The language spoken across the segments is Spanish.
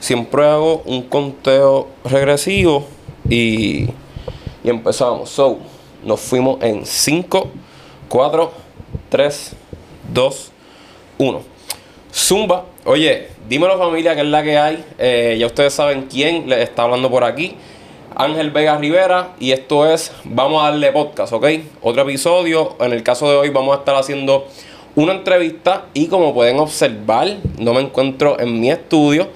Siempre hago un conteo regresivo y, y empezamos. So, nos fuimos en 5, 4, 3, 2, 1. Zumba. Oye, dímelo familia, que es la que hay. Eh, ya ustedes saben quién les está hablando por aquí. Ángel Vega Rivera y esto es Vamos a darle podcast, ¿ok? Otro episodio. En el caso de hoy vamos a estar haciendo una entrevista y como pueden observar, no me encuentro en mi estudio,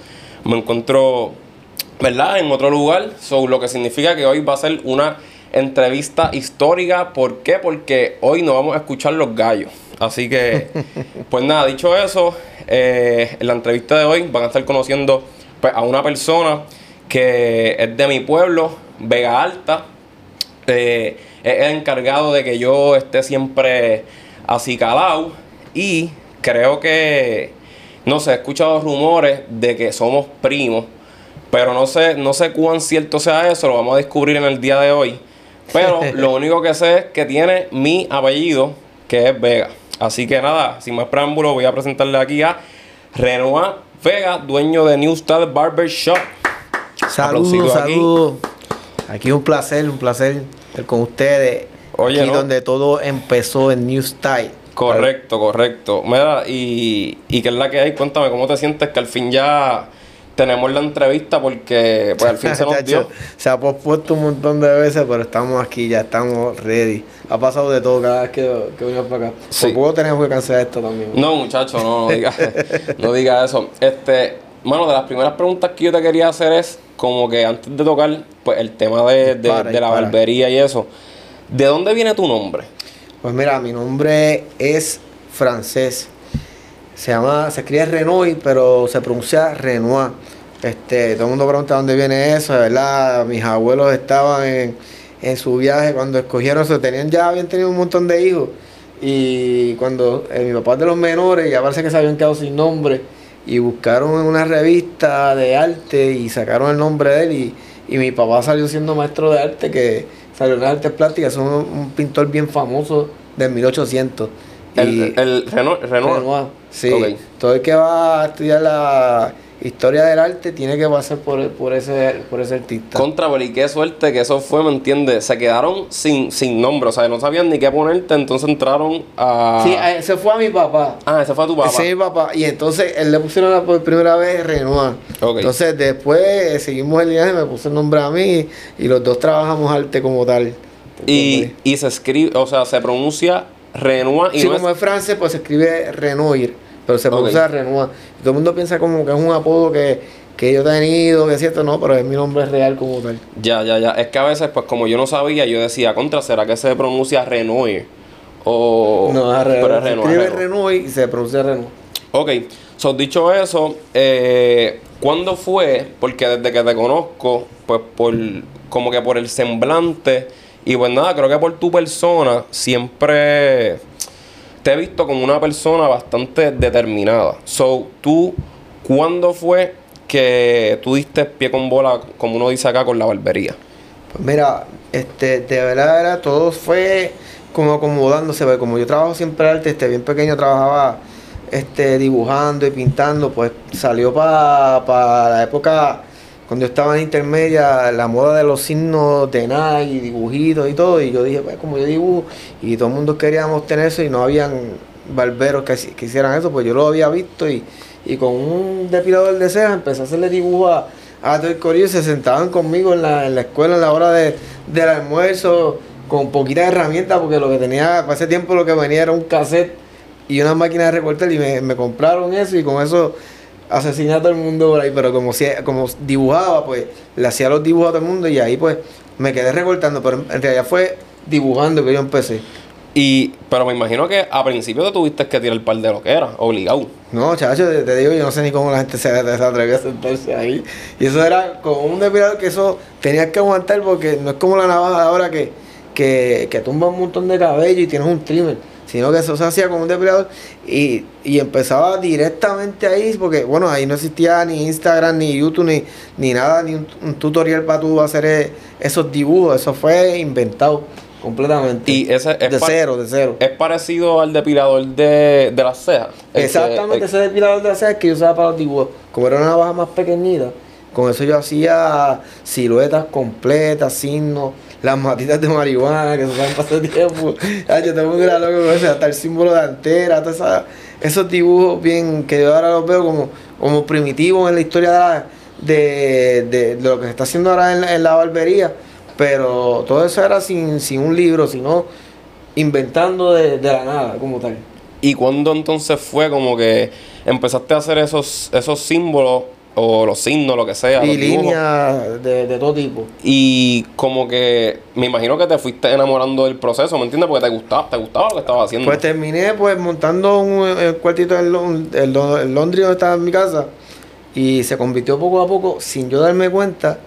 me encuentro, ¿verdad? En otro lugar, so, lo que significa que hoy va a ser una entrevista histórica. ¿Por qué? Porque hoy no vamos a escuchar los gallos. Así que, pues nada, dicho eso, eh, en la entrevista de hoy van a estar conociendo pues, a una persona que es de mi pueblo, Vega Alta. Eh, es el encargado de que yo esté siempre acicalado y creo que, no sé, he escuchado rumores de que somos primos, pero no sé, no sé cuán cierto sea eso, lo vamos a descubrir en el día de hoy. Pero lo único que sé es que tiene mi apellido, que es Vega. Así que nada, sin más preámbulos, voy a presentarle aquí a Renoir Vega, dueño de New Style Barber Shop. Saludos, saludos. Aquí. un placer, un placer estar con ustedes. Oye, aquí ¿no? donde todo empezó en New Style. Correcto, correcto. Mira, y, y qué es la que hay, cuéntame cómo te sientes que al fin ya tenemos la entrevista porque pues al fin se nos dio. Se ha pospuesto un montón de veces, pero estamos aquí, ya estamos ready. Ha pasado de todo cada vez que, que venimos para acá. Sí. Por poco tenemos que cancelar esto también. No, muchacho, no, no diga, no diga eso. Este, mano, de las primeras preguntas que yo te quería hacer es como que antes de tocar pues el tema de, de- Para, de la para. barbería y eso. ¿De dónde viene tu nombre? Pues mira, mi nombre es francés. Se llama, se escribe Renoir, pero se pronuncia Renoir. Este, todo el mundo pregunta dónde viene eso, de verdad. Mis abuelos estaban en, en su viaje cuando escogieron eso, tenían ya habían tenido un montón de hijos. Y cuando eh, mi papá es de los menores, ya parece que se habían quedado sin nombre. Y buscaron en una revista de arte y sacaron el nombre de él. Y, y mi papá salió siendo maestro de arte, que salió las artes plásticas, es un, un pintor bien famoso del 1800. El, Y- el Renoir. Renoir. Renoir, sí. Todo el que va a estudiar la historia del arte tiene que pasar por, por ese por ese artista. Contra, pero y qué suerte que eso fue, ¿me entiendes? Se quedaron sin, sin nombre, o sea, no sabían ni qué ponerte, entonces entraron a... Sí, a- ese fue a mi papá. Ah, ese fue tu papá. Ese es mi papá. Y entonces él le pusieron la- por primera vez Renoir. Entonces después eh, seguimos el viaje, me puso el nombre a mí y los dos trabajamos arte como tal. Y, y se escribe, o sea, se pronuncia Renoir y sí, no como es francés, pues se escribe Renoir, pero se pronuncia Renoir. Y todo el mundo piensa como que es un apodo que, que yo he tenido, que es cierto, no, pero es mi nombre real como tal. Ya, ya, ya. Es que a veces, pues como yo no sabía, yo decía, contra, ¿será que se pronuncia Renoir? O... No, es pero es Renoir. Se Renoir, escribe Renoir. Renoir y se pronuncia Renoir. Ok, so, dicho eso, eh, ¿cuándo fue? Porque desde que te conozco, pues por como que por el semblante y pues nada, creo que por tu persona siempre te he visto como una persona bastante determinada. So, tú, ¿cuándo fue que tú diste pie con bola, como uno dice acá, con la barbería? Pues mira, este, de verdad, verdad, todo fue como acomodándose, porque como yo trabajo siempre arte, este, bien pequeño trabajaba este, dibujando y pintando, pues salió para la época cuando yo estaba en intermedia, la moda de los signos de Nike y dibujitos y todo, y yo dije, pues como yo dibujo, y todo el mundo queríamos tener eso y no habían barberos que, que hicieran eso, pues yo lo había visto y, y con un depilador de cejas empecé a hacerle dibujo a, a todo el corillo y se sentaban conmigo en la, en la escuela a la hora de, del almuerzo con poquitas herramientas porque lo que tenía, para ese tiempo lo que venía era un cassette y una máquina de recortar y me, me compraron eso y con eso asesiné a todo el mundo por ahí, pero como, si, como dibujaba, pues le hacía los dibujos a todo el mundo y ahí pues me quedé recortando, pero en realidad fue dibujando que yo empecé. Y, pero me imagino que a principio te tuviste que tirar el par de lo que era, obligado. No, chacho, te, te digo, yo no sé ni cómo la gente se, se atrevía a sentarse ahí. Y eso era con un depilador que eso tenías que aguantar porque no es como la navaja de ahora que, que, que tumba un montón de cabello y tienes un trimmer. Sino que eso se hacía con un depilador y, y empezaba directamente ahí, porque bueno, ahí no existía ni Instagram, ni YouTube, ni, ni nada, ni un, un tutorial para tú hacer eh, esos dibujos, eso fue inventado. completamente. Y ese es de cero, de cero. Es parecido al depilador de, de las cejas. Que- Exactamente, ese depilador de cejas que yo usaba para los dibujos. Como era una navaja más pequeñita, con eso yo hacía siluetas completas, signos, las matitas de marihuana que se usaban ese tiempo. Ay, yo tengo un gran loco con eso, hasta el símbolo de antera, todos esos dibujos bien que yo ahora los veo como, como primitivos en la historia de, de, de- lo que se está haciendo ahora en la, en la barbería. Pero todo eso era sin, sin un libro, sino inventando de, de la nada, como tal. ¿Y cuándo entonces fue como que empezaste a hacer esos, esos símbolos o los signos, lo que sea? y líneas de, de todo tipo. Y como que me imagino que te fuiste enamorando del proceso, ¿me entiendes? Porque te gustaba, te gustaba lo que estabas haciendo. Pues terminé pues montando un, cuartito en, Lon- en Lon- en Londres donde estaba en mi casa y se convirtió poco a poco, sin yo darme cuenta,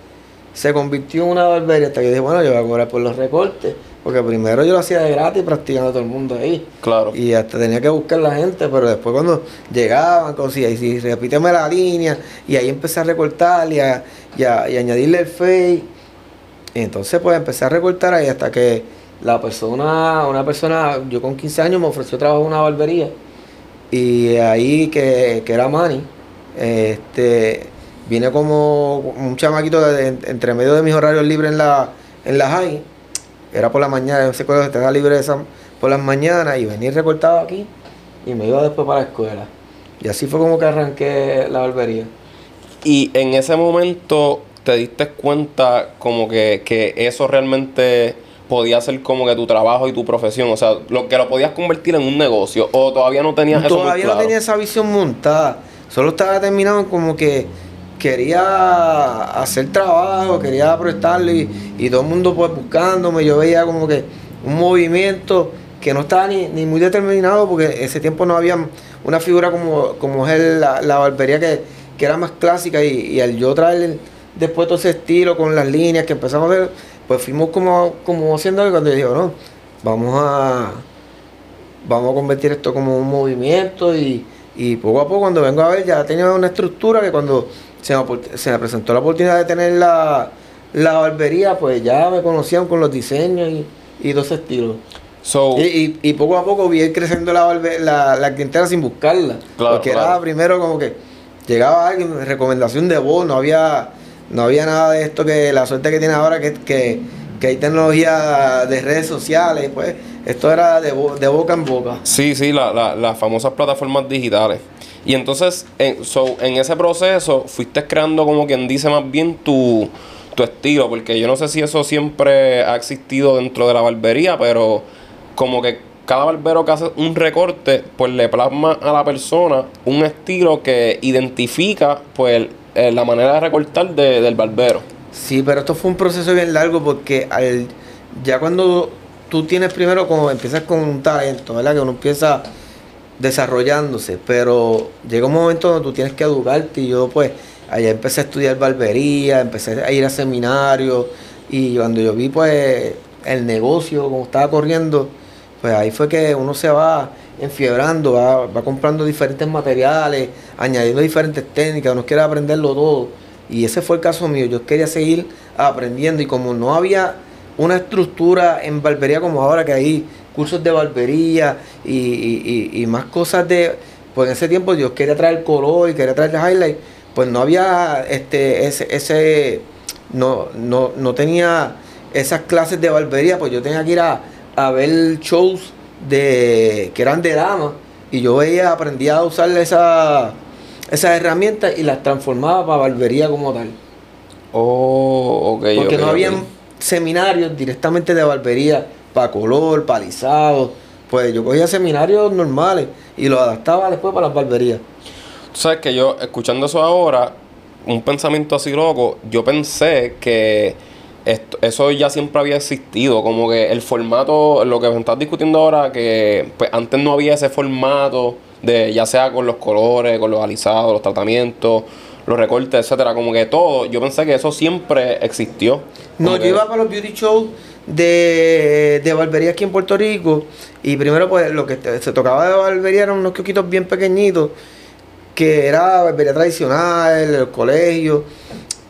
se convirtió en una barbería hasta que dije, bueno, yo voy a cobrar por los recortes, porque primero yo lo hacía de gratis practicando a todo el mundo ahí. Claro. Y hasta tenía que buscar la gente, pero después cuando llegaban, cosas, y si repíteme la línea, y ahí empecé a recortar y a, y a- y añadirle el fade. Y entonces pues empecé a recortar ahí hasta que la persona, una persona, yo con 15 años me ofreció trabajo en una barbería. Y ahí que, que era Manny, este, vine como un chamaquito de- entre medio de mis horarios libres en la, en la high. Era por la mañana, ese colegio estaba libre esa- por las mañanas y venía y recortaba aquí y me iba después para la escuela. Y así fue como que arranqué la barbería. Y en ese momento te diste cuenta como que, que eso realmente podía ser como que tu trabajo y tu profesión, o sea, lo que lo podías convertir en un negocio o todavía no tenías eso muy Todavía claro? no tenía esa visión montada. Solo estaba determinado como que quería hacer trabajo, quería proyectarlo y, todo el mundo pues buscándome. Yo veía como que un movimiento que no estaba ni, ni muy determinado porque ese tiempo no había una figura como, como es la, la barbería que, que era más clásica y, al yo traer después todo ese estilo con las líneas que empezamos a ver, pues fuimos como, como haciendo cuando yo digo, no, vamos a vamos a convertir esto como un movimiento y, y poco a poco cuando vengo a ver ya tenía una estructura que cuando se me, opor- se me presentó la oportunidad de tener la, la barbería, pues ya me conocían con los diseños y, y dos estilos. So, Y, y- y poco a poco vi ir creciendo la, barbe- la, la clientela sin buscarla. Claro, porque claro. era primero como que llegaba alguien, recomendación de voz, no había, no había nada de esto que la suerte que tiene ahora que, que, que hay tecnología de redes sociales, pues esto era de, bo- de boca en boca. Sí, sí, la- la- las famosas plataformas digitales. Y entonces, en, so, en ese proceso, fuiste creando como quien dice más bien tu, tu estilo, porque yo no sé si eso siempre ha existido dentro de la barbería, pero como que cada barbero que hace un recorte, pues le plasma a la persona un estilo que identifica, pues, la manera de recortar de- del barbero. Sí, pero esto fue un proceso bien largo porque al, ya cuando tú tienes primero, como empiezas con un talento, ¿verdad? Que uno empieza desarrollándose, pero llega un momento donde tú tienes que educarte y yo pues allá empecé a estudiar barbería, empecé a ir a seminarios y cuando yo vi pues el negocio, como estaba corriendo, pues ahí fue que uno se va enfiebrando, va, va comprando diferentes materiales, añadiendo diferentes técnicas, uno quiere aprenderlo todo. Y ese fue el caso mío, yo quería seguir aprendiendo y como no había una estructura en barbería como ahora que hay cursos de barbería y, y- y- y más cosas de, pues en ese tiempo yo quería traer color y quería traer highlight, pues no había este ese, ese no, no, no tenía esas clases de barbería, pues yo tenía que ir a, a ver shows de que eran de damas y yo veía, aprendía a usar esa, esas herramientas y las transformaba para barbería como tal. Oh, ok. Porque no habían seminarios directamente de barbería para color, para alisado. Pues yo cogía seminarios normales y los adaptaba después para las barberías. Tú sabes que yo, escuchando eso ahora, un pensamiento así loco, yo pensé que esto- eso ya siempre había existido, como que el formato, lo que me estás discutiendo ahora, que pues antes no había ese formato de ya sea con los colores, con los alisados, los tratamientos, los recortes, etcétera, como que todo, yo pensé que eso siempre existió. No, yo iba para los beauty shows de, de barbería aquí en Puerto Rico y primero pues lo que se tocaba de barbería eran unos coquitos bien pequeñitos que era barbería tradicional, el colegio,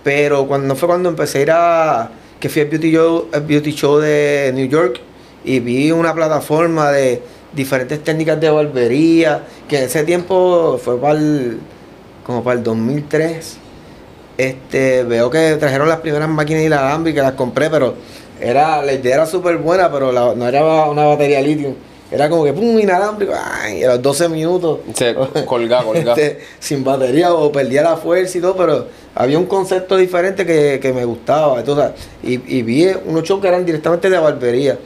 pero cuando fue cuando empecé a ir a que fui al beauty show, beauty show de New York y vi una plataforma de diferentes técnicas de barbería, que en ese tiempo fue para el, como para el 2003. Este, veo que trajeron las primeras máquinas inalámbricas, las compré, pero era, la idea era súper buena, pero no era una batería litio. Era como que pum, inalámbrico, ay, a los 12 minutos. Se colgaba, colgaba. Este, sin batería o perdía la fuerza y todo, pero había un concepto diferente que, me gustaba. Entonces, y, y vi unos shows que eran directamente de barbería.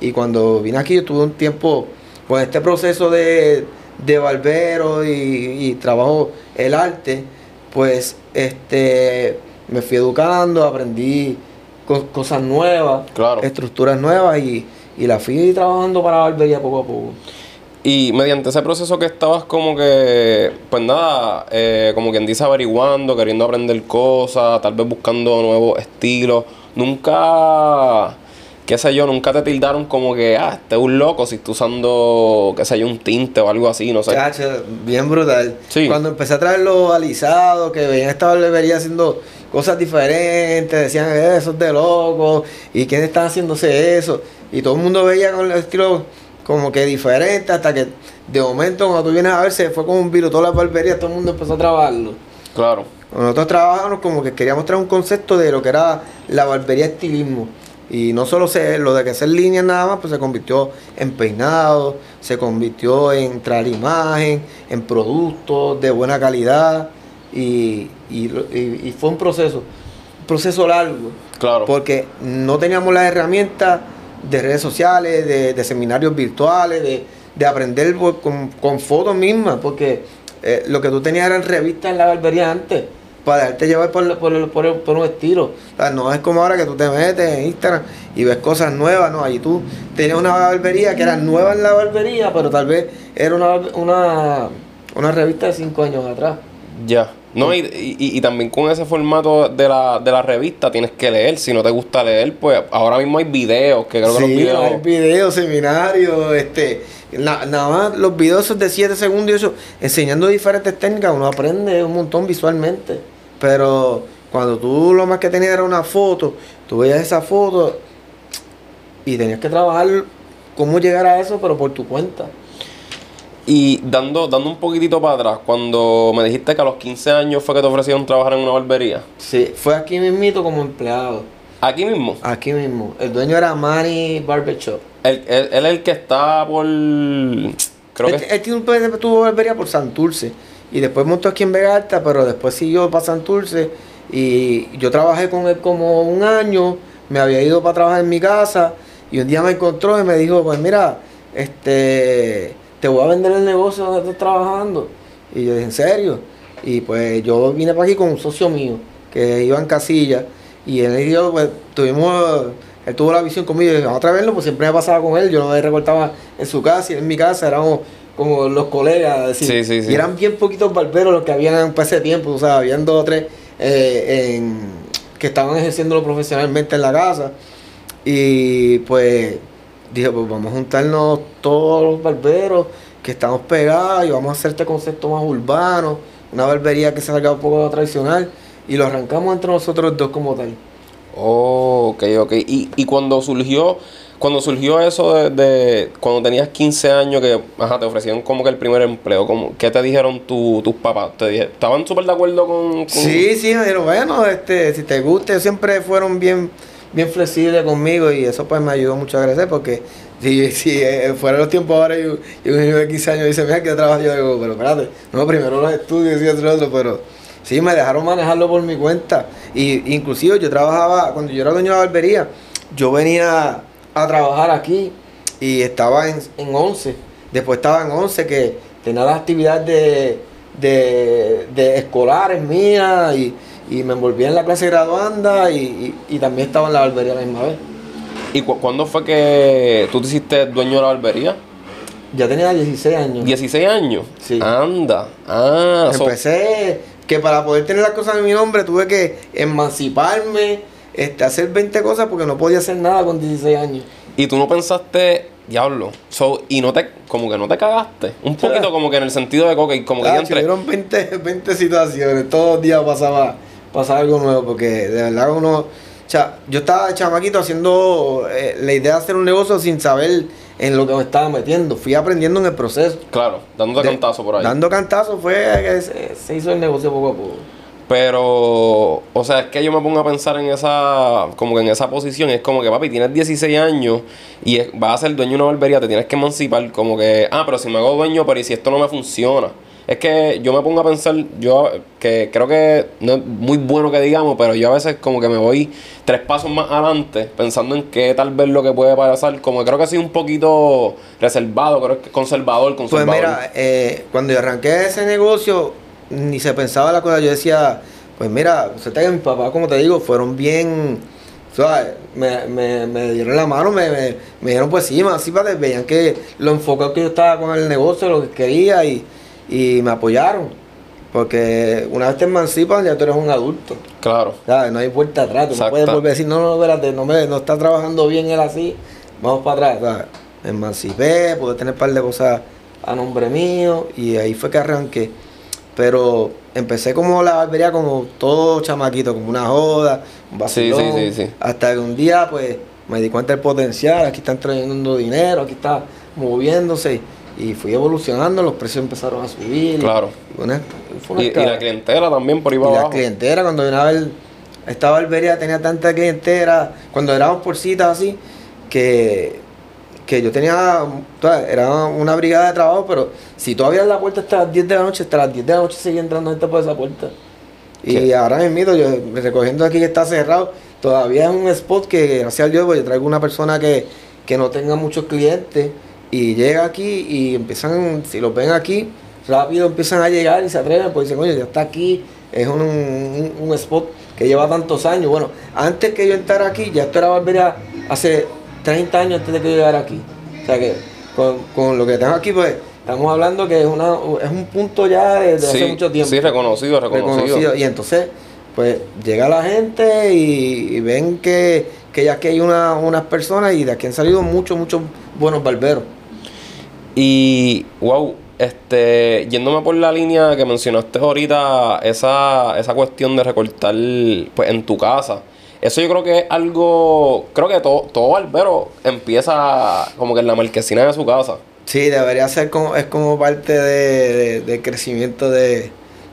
Y cuando vine aquí, yo tuve un tiempo con este proceso de, de barbero y, trabajo el arte, pues este me fui educando, aprendí cosas nuevas, estructuras nuevas y y la fui trabajando para barbería poco a poco. Y mediante ese proceso que estabas como que, pues nada, eh, como quien dice, averiguando, queriendo aprender cosas, tal vez buscando nuevos estilos, nunca, qué sé yo, nunca te tildaron como que, ah, este es un loco si estás usando, qué sé yo, un tinte o algo así, no sé. bien brutal. Cuando empecé a traer los alisados, que veían esta barbería haciendo cosas diferentes, decían, eh, eso es de loco, y quién está haciéndose eso y todo el mundo veía con el estilo como que diferente hasta que de momento cuando tú vienes a ver se fue como un virus, todas las barberías, todo el mundo empezó a trabajarlo. Claro. Nosotros trabajamos como que queríamos traer un concepto de lo que era la barbería estilismo. Y no solo ser, lo de que hacer líneas nada más, pues se convirtió en peinado, se convirtió en traer imagen, en productos de buena calidad. Y, y fue un proceso, un proceso largo. Claro. Porque no teníamos las herramientas de redes sociales, de, seminarios virtuales, de, aprender con, fotos mismas, porque eh, lo que tú tenías eran revistas en la barbería antes, para dejarte llevar por, por, por, un estilo. no es como ahora que tú te metes en Instagram y ves cosas nuevas, no, allí tú tenías una barbería que era nueva en la barbería, pero tal vez era una, una, una revista de cinco años atrás. Ya. No, y, y, también con ese formato de la, de la revista tienes que leer. Si no te gusta leer, pues ahora mismo hay videos, que creo que los videos. Hay videos, seminarios, este. nada más los videos de 7 segundos y eso, enseñando diferentes técnicas, uno aprende un montón visualmente. Pero cuando tú lo más que tenías era una foto, tú veías esa foto y tenías que trabajar cómo llegar a eso, pero por tu cuenta. Y dando, dando un poquitito para atrás, cuando me dijiste que a los 15 años fue que te ofrecieron trabajar en una barbería. Sí, fue aquí mismito como empleado. ¿Aquí mismo? Aquí mismo. El dueño era Manny Barbershop. Él, él, es el que está por... Creo que... Él tiene un, tuvo barbería por Santurce. Y después montó aquí en Vega Alta, pero después siguió para Santurce. Y yo trabajé con él como un año. Me había ido para trabajar en mi casa. Y un día me encontró y me dijo, pues mira, este te voy a vender el negocio donde estás trabajando. Y yo dije, ¿en serio? Y pues yo vine para aquí con un socio mío, que iba en casilla, y él y yo, pues tuvimos, él tuvo la visión conmigo, y dije, vamos a verlo, pues siempre me pasaba con él, yo no me recortaba en su casa y en mi casa, éramos como los colegas, sí, sí, sí. y eran bien poquitos barberos los que habían para ese tiempo, o sea, habían dos o tres eh, que estaban ejerciéndolo profesionalmente en la casa, y pues dije, pues vamos a juntarnos todos los barberos que estamos pegados y vamos a hacer este concepto más urbano, una barbería que se salga un poco tradicional y lo arrancamos entre nosotros dos como tal. Oh, ok, ok. Y, y cuando surgió, cuando surgió eso de, cuando tenías 15 años que ajá, te ofrecieron como que el primer empleo, como, ¿qué te dijeron tus papás? ¿Te dije, ¿Estaban súper de acuerdo con, Sí, sí, me dijeron, bueno, este, si te gusta, siempre fueron bien bien flexible conmigo y eso pues me ayudó mucho a crecer porque si, si eh, fuera los tiempos ahora y, un niño de 15 años dice, mira que trabajo yo, digo, pero espérate, no, primero los estudios y otro, otro, pero sí, me dejaron manejarlo por mi cuenta. Y inclusive yo trabajaba, cuando yo era dueño de la barbería, yo venía a trabajar aquí y estaba en, en 11, después estaba en 11 que tenía las actividades de, de, de escolares mías y y me envolví en la clase graduanda y, y, también estaba en la barbería a la misma vez. ¿Y cuándo fue que tú te hiciste dueño de la barbería? Ya tenía 16 años. ¿16 años? Sí. Anda. Ah, Empecé que para poder tener las cosas en mi nombre tuve que emanciparme, este, hacer 20 cosas porque no podía hacer nada con 16 años. ¿Y tú no pensaste, diablo, so, y no te, como que no te cagaste? Un poquito como que en el sentido de que como que ya entre... 20, 20 situaciones, todos los días pasaba pasar algo nuevo, porque de verdad uno O sea, yo estaba chamaquito haciendo eh, la idea de hacer un negocio sin saber en lo que me estaba metiendo. Fui aprendiendo en el proceso. Claro, dando De- cantazo por ahí. Dando cantazo fue que se, se hizo el negocio poco a poco. Pero, o sea, es que yo me pongo a pensar en esa, como que en esa posición, es como que, papi, tienes 16 años y es- vas a ser dueño de una barbería, te tienes que emancipar, como que, ah, pero si me hago dueño, pero ¿y si esto no me funciona? Es que yo me pongo a pensar, yo que creo que no es muy bueno que digamos, pero yo a veces como que me voy tres pasos más adelante pensando en qué tal vez lo que puede pasar, como que creo que soy un poquito reservado, creo que conservador, Pues conservador. mira, eh, cuando yo arranqué ese negocio, ni se pensaba la cosa. Yo decía, pues mira, usted que mis papás, como te digo, fueron bien. ¿sabes? Me, me, me dieron la mano, me, me, me dieron pues sí, más sí, para veían que lo enfocado que yo estaba con el negocio, lo que quería y, y me apoyaron. Porque una vez te emancipan, ya tú eres un adulto. Claro. ¿sabes? No hay vuelta atrás. Tú no puedes volver a decir, no, no, espérate, no, me, no está trabajando bien él así, vamos para atrás. ¿sabes? Me emancipé, pude tener un par de cosas a nombre mío y ahí fue que arranqué. Pero empecé como la barbería como todo chamaquito, como una joda, un vacilón. sí, sí, sí. Hasta que un día pues me di cuenta del potencial, aquí están trayendo dinero, aquí está moviéndose. Y fui evolucionando, los precios empezaron a subir. Claro. Y una- una Y, y la clientela también por ahí Y para la abajo. clientela, cuando vine a ver, esta barbería tenía tanta clientela, cuando éramos por citas así, que, que yo tenía, era una brigada de trabajo, pero si tú abrías la puerta hasta las 10 de la noche, hasta las 10 de la noche seguía entrando gente por esa puerta. Y ahora mismo, yo recogiendo aquí que está cerrado, todavía es un spot que, gracias a Dios, pues yo traigo una persona que, que no tenga muchos clientes y llega aquí y empiezan, si los ven aquí, rápido empiezan a llegar y se atreven, pues dicen, oye, ya está aquí, es un, un- un spot que lleva tantos años. Bueno, antes que yo entrara aquí, ya esto era barbería hace 30 años antes de que yo llegara aquí. O sea que con, con lo que tengo aquí, pues estamos hablando que es, una, es un punto ya de, de hace mucho tiempo sí, reconocido, reconocido. reconocido. Y entonces, pues llega la gente y, y ven que, que ya aquí hay una, unas personas y de aquí han salido muchos, muchos buenos barberos. Y, wow, este, yéndome por la línea que mencionaste ahorita, esa, esa cuestión de recortar pues, en tu casa. Eso yo creo que es algo, creo que todo, todo barbero empieza como que en la marquesina de su casa. Sí, debería ser como, es como parte de, de- del crecimiento de,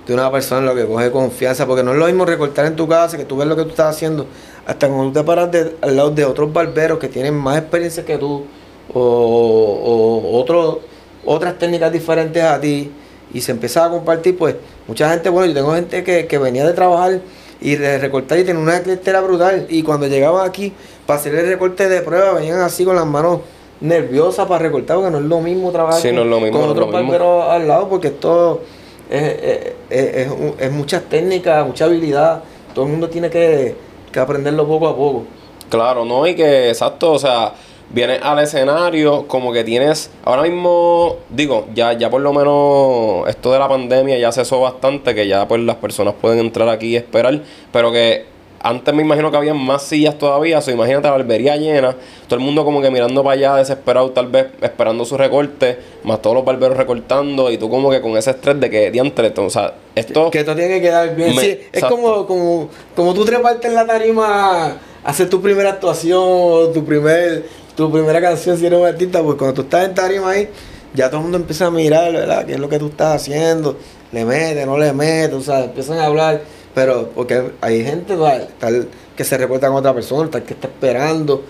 de una persona, lo que coge confianza, porque no es lo mismo recortar en tu casa, que tú ves lo que tú estás haciendo, hasta cuando tú te paras de- al lado de otros barberos que tienen más experiencia que tú, o, o otro- otras técnicas diferentes a ti, y se empieza a compartir, pues mucha gente, bueno, yo tengo gente que, que venía de trabajar y de recortar y tenía una clientela brutal, y cuando llegaban aquí para hacer el recorte de prueba, venían así con las manos nerviosas para recortar, porque no es lo mismo trabajar Sí, con, no lo mismo, con no es otros al lado, porque esto es, es, es- es muchas técnicas, mucha habilidad, todo el mundo tiene que, que aprenderlo poco a poco. Claro, ¿no? Y que, exacto, o sea, vienes al escenario como que tienes, ahora mismo, digo, ya, ya por lo menos esto de la pandemia ya cesó bastante, que ya pues las personas pueden entrar aquí y esperar, pero que antes me imagino que había más sillas todavía, o sea, imagínate la barbería llena, todo el mundo como que mirando para allá desesperado, tal vez esperando su recorte, más todos los barberos recortando, y tú como que con ese estrés de que, diantre, o sea, esto... Que esto tiene que quedar bien. Me- Sí, es como, como, como tú treparte en la tarima a hacer tu primera actuación tu, primer, tu primera canción si eres un artista, pues cuando tú estás en tarima ahí, ya todo el mundo empieza a mirar, ¿verdad? ¿Qué es lo que tú estás haciendo? ¿Le mete, no le mete? O sea, empiezan a hablar. Pero porque hay gente ¿sabes? tal que se reporta con otra persona, tal que está esperando.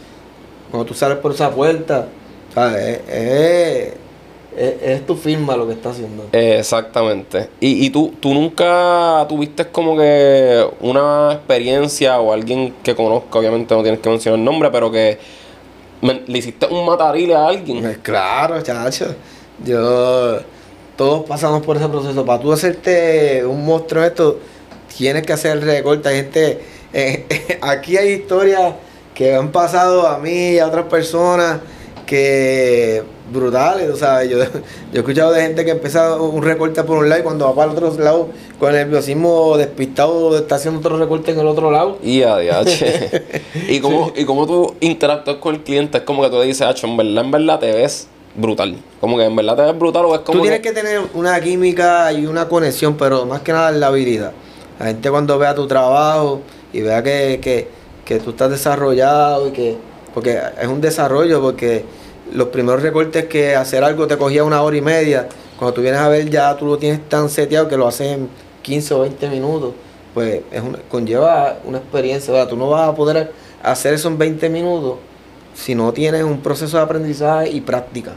Cuando tú sales por esa puerta, ¿sabes? Es, es, es- es tu firma lo que está haciendo. Exactamente. Y, y tú, tú nunca tuviste como que una experiencia o alguien que conozca, obviamente no tienes que mencionar el nombre, pero que me- le hiciste un matarile a alguien. Pues claro, chacho. Yo. Todos pasamos por ese proceso. Para tú hacerte un monstruo esto, tienes que hacer recorte. Gente. eh, aquí hay historias que han pasado a mí y a otras personas que. Brutales. O sea, yo, yo he escuchado de gente que empieza un recorte por un lado y cuando va para el otro lado, con el nerviosismo despistado, está haciendo otro recorte en el otro lado. Y a diache. y cómo, y cómo tú interactúas con el cliente, es como que tú le dices, Acho, en verdad, en verdad te ves brutal. Como que en verdad te ves brutal o es como Tú tienes que tener una química y una conexión, pero más que nada la habilidad. La gente cuando vea tu trabajo y vea que, que, que tú estás desarrollado y que, porque es un desarrollo, porque los primeros recortes que hacer algo te cogía una hora y media, cuando tú vienes a ver ya tú lo tienes tan seteado que lo haces en 15 o 20 minutos, pues es una, conlleva una experiencia, ¿verdad? tú no vas a poder hacer eso en 20 minutos si no tienes un proceso de aprendizaje y práctica.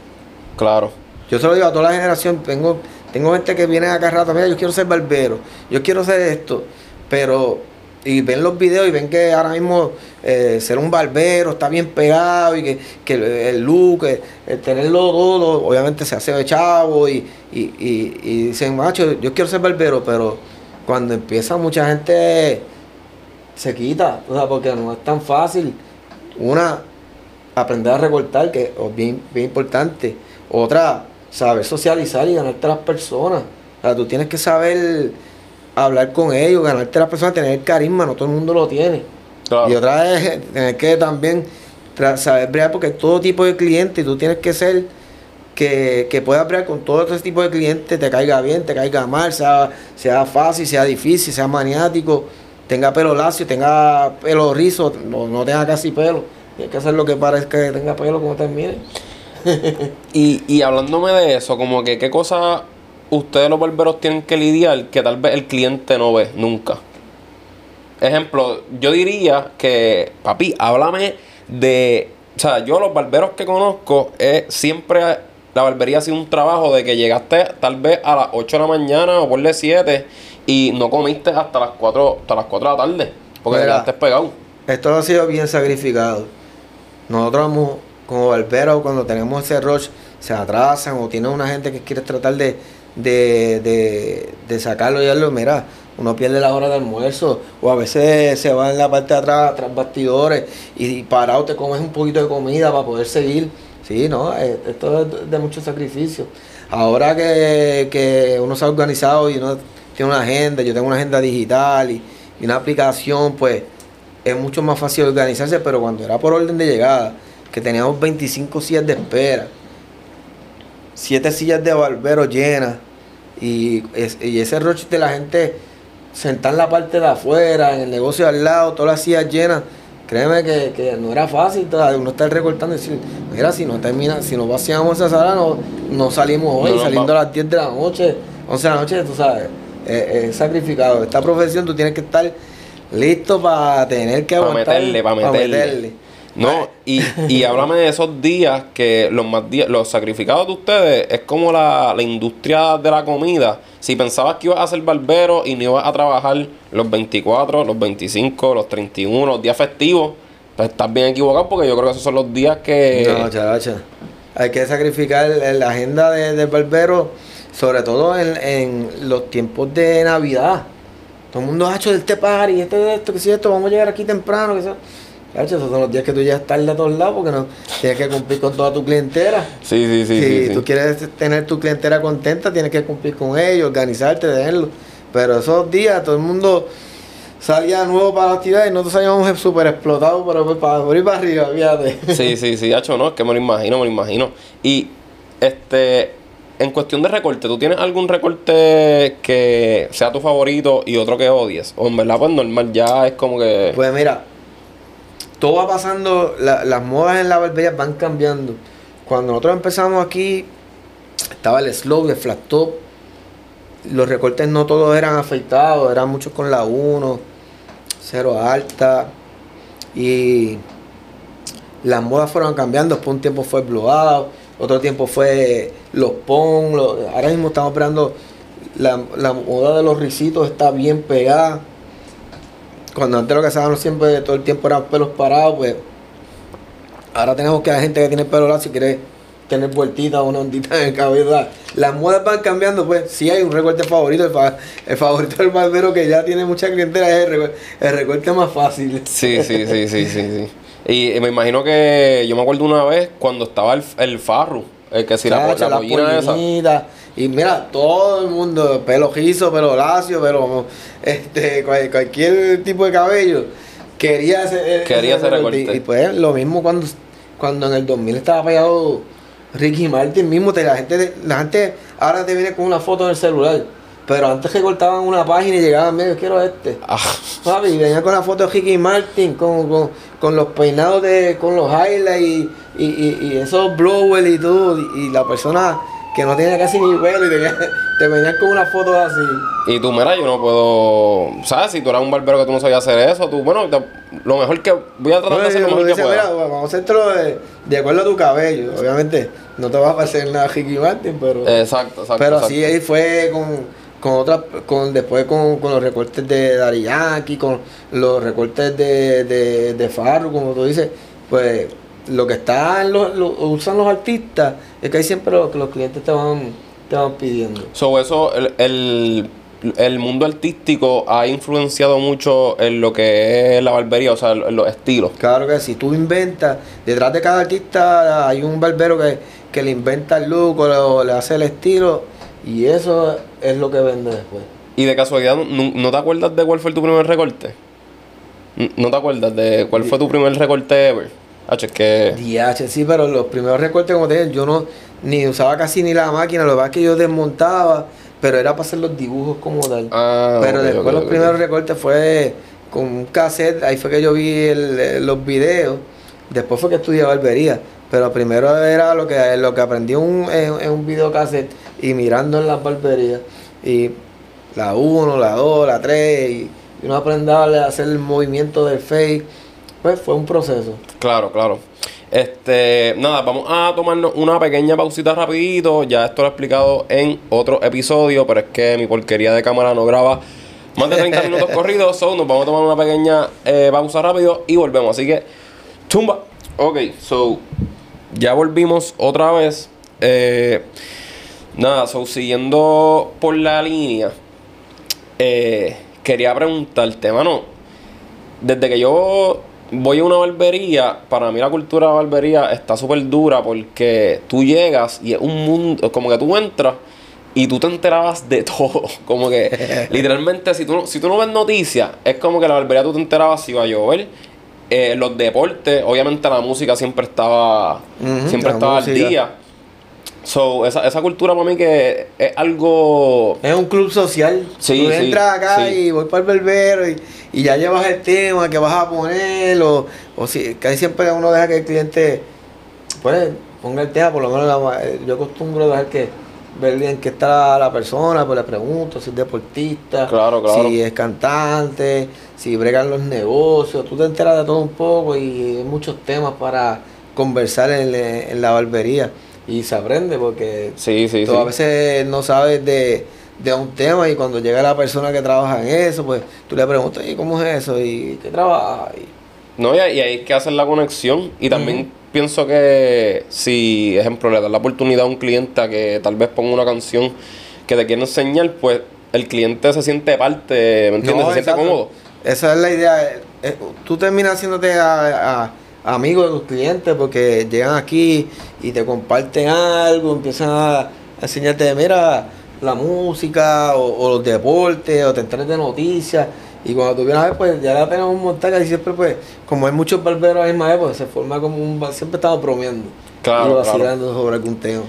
Claro. Yo se lo digo a toda la generación, tengo, tengo gente que viene acá rato, mira, yo quiero ser barbero, yo quiero hacer esto, pero y ven los videos y ven que ahora mismo eh, ser un barbero está bien pegado y que, que el, look, el, tenerlo todo, obviamente se hace de chavo y, y, y, dicen, macho, yo quiero ser barbero, pero cuando empieza mucha gente se quita, o porque no es tan fácil. Una, aprender a recortar, que es bien, bien importante. Otra, saber socializar y ganarte a las personas. O sea, tú tienes que saber hablar con ellos, ganarte a las personas, tener carisma, no todo el mundo lo tiene. Y otra es tener que también saber bregar porque todo tipo de clientes, tú tienes que ser que, que puedas bregar con todo ese tipo de clientes, te caiga bien, te caiga mal, sea, sea fácil, sea difícil, sea maniático, tenga pelo lacio, tenga pelo rizo, no, no tenga casi pelo. Tienes que hacer lo que parezca que tenga pelo como termine. y, y hablándome de eso, como que qué cosa ustedes los barberos tienen que lidiar que tal vez el cliente no ve nunca. Ejemplo, yo diría que, papi, háblame de. O sea, yo los barberos que conozco, es siempre la barbería ha sido un trabajo de que llegaste tal vez a las 8 de la mañana o por las 7 y no comiste hasta las 4, hasta las 4 de la tarde. Porque Mira, te pegado. Esto ha sido bien sacrificado. Nosotros como barberos cuando tenemos ese rush se atrasan o tiene una gente que quiere tratar de de, de, de sacarlo y darlo, mira, uno pierde la hora de almuerzo o a veces se va en la parte de atrás, tras bastidores y, parado te comes un poquito de comida para poder seguir. Sí, no, eh, esto es de mucho sacrificio. Ahora que, que uno se ha organizado y uno tiene una agenda, yo tengo una agenda digital y, y una aplicación, pues es mucho más fácil organizarse, pero cuando era por orden de llegada, que teníamos 25 sillas de espera, siete sillas de barbero llenas y, ese roche de la gente sentar en la parte de afuera, en el negocio al lado, todas las sillas llenas. Créeme que, no era fácil uno estar recortando y decir, mira, si no termina, si no vaciamos esa sala, no, no salimos hoy, saliendo a las 10 de la noche, 11 de la noche, tú sabes, es, sacrificado. Esta profesión tú tienes que estar listo para tener que aguantar. Para meterle, para meterle. No, y, y háblame de esos días que los más días, los sacrificados de ustedes es como la, la, industria de la comida. Si pensabas que ibas a ser barbero y no ibas a trabajar los 24, los 25, los 31, los días festivos, pues estás bien equivocado porque yo creo que esos son los días que... No, chavacha. Hay que sacrificar la agenda de, del barbero, sobre todo en, en los tiempos de Navidad. Todo el mundo ha hecho este party, este esto, que si esto, vamos a llegar aquí temprano, que sea esos son los días que tú ya estás de todos lados porque no tienes que cumplir con toda tu clientela. Sí, sí, sí. Si tú quieres tener tu clientela contenta, tienes que cumplir con ellos, organizarte, tenerlo. Pero esos días todo el mundo salía nuevo para la actividad y nosotros salíamos súper explotados, pero pues, para morir para arriba, fíjate. Sí, sí, sí, hecho no, es que me lo imagino, me lo imagino. Y este, en cuestión de recorte, ¿tú tienes algún recorte que sea tu favorito y otro que odies? O en verdad, pues normal, ya es como que. Pues mira, todo va pasando, las modas en la barbería van cambiando. Cuando nosotros empezamos aquí, estaba el slow, el flat top. Los recortes no todos eran afeitados, eran muchos con la 1, cero alta. Y las modas fueron cambiando. Después un tiempo fue blowout, otro tiempo fue los pon. ahora mismo estamos esperando la, la moda de los risitos, está bien pegada cuando antes lo que hacíamos siempre todo el tiempo eran pelos parados, pues ahora tenemos que la gente que tiene pelo lacio quiere tener vueltita o una ondita en el cabello. Las modas van cambiando, pues sí hay un recorte favorito, el, favorito del barbero que ya tiene mucha clientela es el recorte, más fácil. Sí, sí, sí, sí, sí, sí. Y me imagino que yo me acuerdo una vez cuando estaba el, el farro, el que si la, la, la esa y mira, todo el mundo, pelo gizo, pelo lacio, pelo, este, cualquier tipo de cabello, quería ese, quería ese recorte. Y, pues lo mismo cuando, cuando en el 2000 estaba pegado Ricky Martin mismo, te, la gente la gente ahora te viene con una foto en el celular. Pero antes que cortaban una página y llegaban, mira, yo quiero este. Ah, venía con la foto de Ricky Martin, con, con, con los peinados de, con los highlights y, y, y, y esos blowers y todo. Y, la persona que no tenía casi ni pelo y tenía, te venían con una foto así. y tú, mira, yo no puedo. ¿Sabes? Si tú eras un barbero que tú no sabías hacer eso, tú, bueno, te- lo mejor que. Voy a tratar de hacer lo mejor que dice, mira, pueda. vamos a hacértelo de, de acuerdo a tu cabello. Obviamente, no te vas a parecer nada Ricky Martin, pero. Exacto, exacto. Pero exacto. así ahí fue con, con otras, con, después con, con los recortes de Dari Yankee, con los recortes de, de, de Farru, como tú dices, pues lo que están los, los- usan los artistas es que hay siempre lo que los clientes te van, te van pidiendo. So, eso, el, el, el mundo artístico ha influenciado mucho en lo que es la barbería, o sea, en los estilos. Claro que si tú inventas, detrás de cada artista hay un barbero que, que le inventa el look o le, le hace el estilo y eso es lo que vende después. Y de casualidad, ¿no, no te acuerdas de cuál fue tu primer recorte? ¿No te acuerdas de cuál fue tu primer recorte ever? Hacho, es que... DH, sí, pero los primeros recortes, como te dije, yo no ni usaba casi ni la máquina, lo que pasa es que yo desmontaba, pero era para hacer los dibujos como tal. Ah, pero después los primeros recortes fue con un cassette, ahí fue que yo vi el- los videos, después fue que estudié barbería, pero primero era lo que lo que aprendí un- en, en un video cassette y mirando en las barberías, y la 1, la 2, la 3, y uno aprendía a hacer el movimiento del fake, pues fue un proceso. Claro, claro. Este, nada, vamos a tomarnos una pequeña pausita rapidito. Ya esto lo he explicado en otro episodio, pero es que mi porquería de cámara no graba más de 30 minutos corridos. So, nos vamos a tomar una pequeña eh, pausa rápido y volvemos. Así que, tumba. Ok, so, ya volvimos otra vez. Eh, nada, so, siguiendo por la línea, eh, quería preguntarte, mano, desde que yo voy a una barbería, para mí la cultura de barbería está súper dura porque tú llegas y es un mundo, como que tú entras y tú te enterabas de todo. Como que literalmente, si tú, no- si tú no ves noticias, es como que la barbería tú te enterabas si iba a llover. Eh, los deportes, obviamente la música siempre estaba, siempre la estaba al día. So, esa, esa cultura para mí que es algo Es un club social. Sí, Tú sí, entras acá sí. y voy para el berbero y, y ya llevas el tema que vas a poner. O, o si casi siempre uno deja que el cliente pues, ponga el tema. Por lo menos la- eh, yo acostumbro dejar que ver bien qué está la, la persona, pues le pregunto si es deportista, Claro, claro. si es cantante, si bregan los negocios. Tú te enteras de todo un poco y hay muchos temas para conversar en, en la barbería. Y se aprende porque Sí, sí, Tú sí. a veces no sabes de, de un tema y cuando llega la persona que trabaja en eso, pues tú le preguntas, ¿y cómo es eso? ¿Y qué trabaja? Y- No, y, ahí- hay que hacer la conexión. Y también pienso que si, ejemplo, le das la oportunidad a un cliente a que tal vez ponga una canción que te quiere enseñar, pues el cliente se siente parte, ¿me entiendes? No, se siente cómodo. Esa es la idea. eh, eh, Tú terminas haciéndote a, a- amigo de tus clientes porque llegan aquí y te comparten algo, empiezan a enseñarte, mira, la música o, o los deportes o te enteras de noticias. Y cuando tú vienes a ver, pues ya la tenemos montada y siempre, pues, como hay muchos barberos a la misma época, se forma como un. Siempre estamos bromeando. Claro, y claro. vacilando sobre algún tema.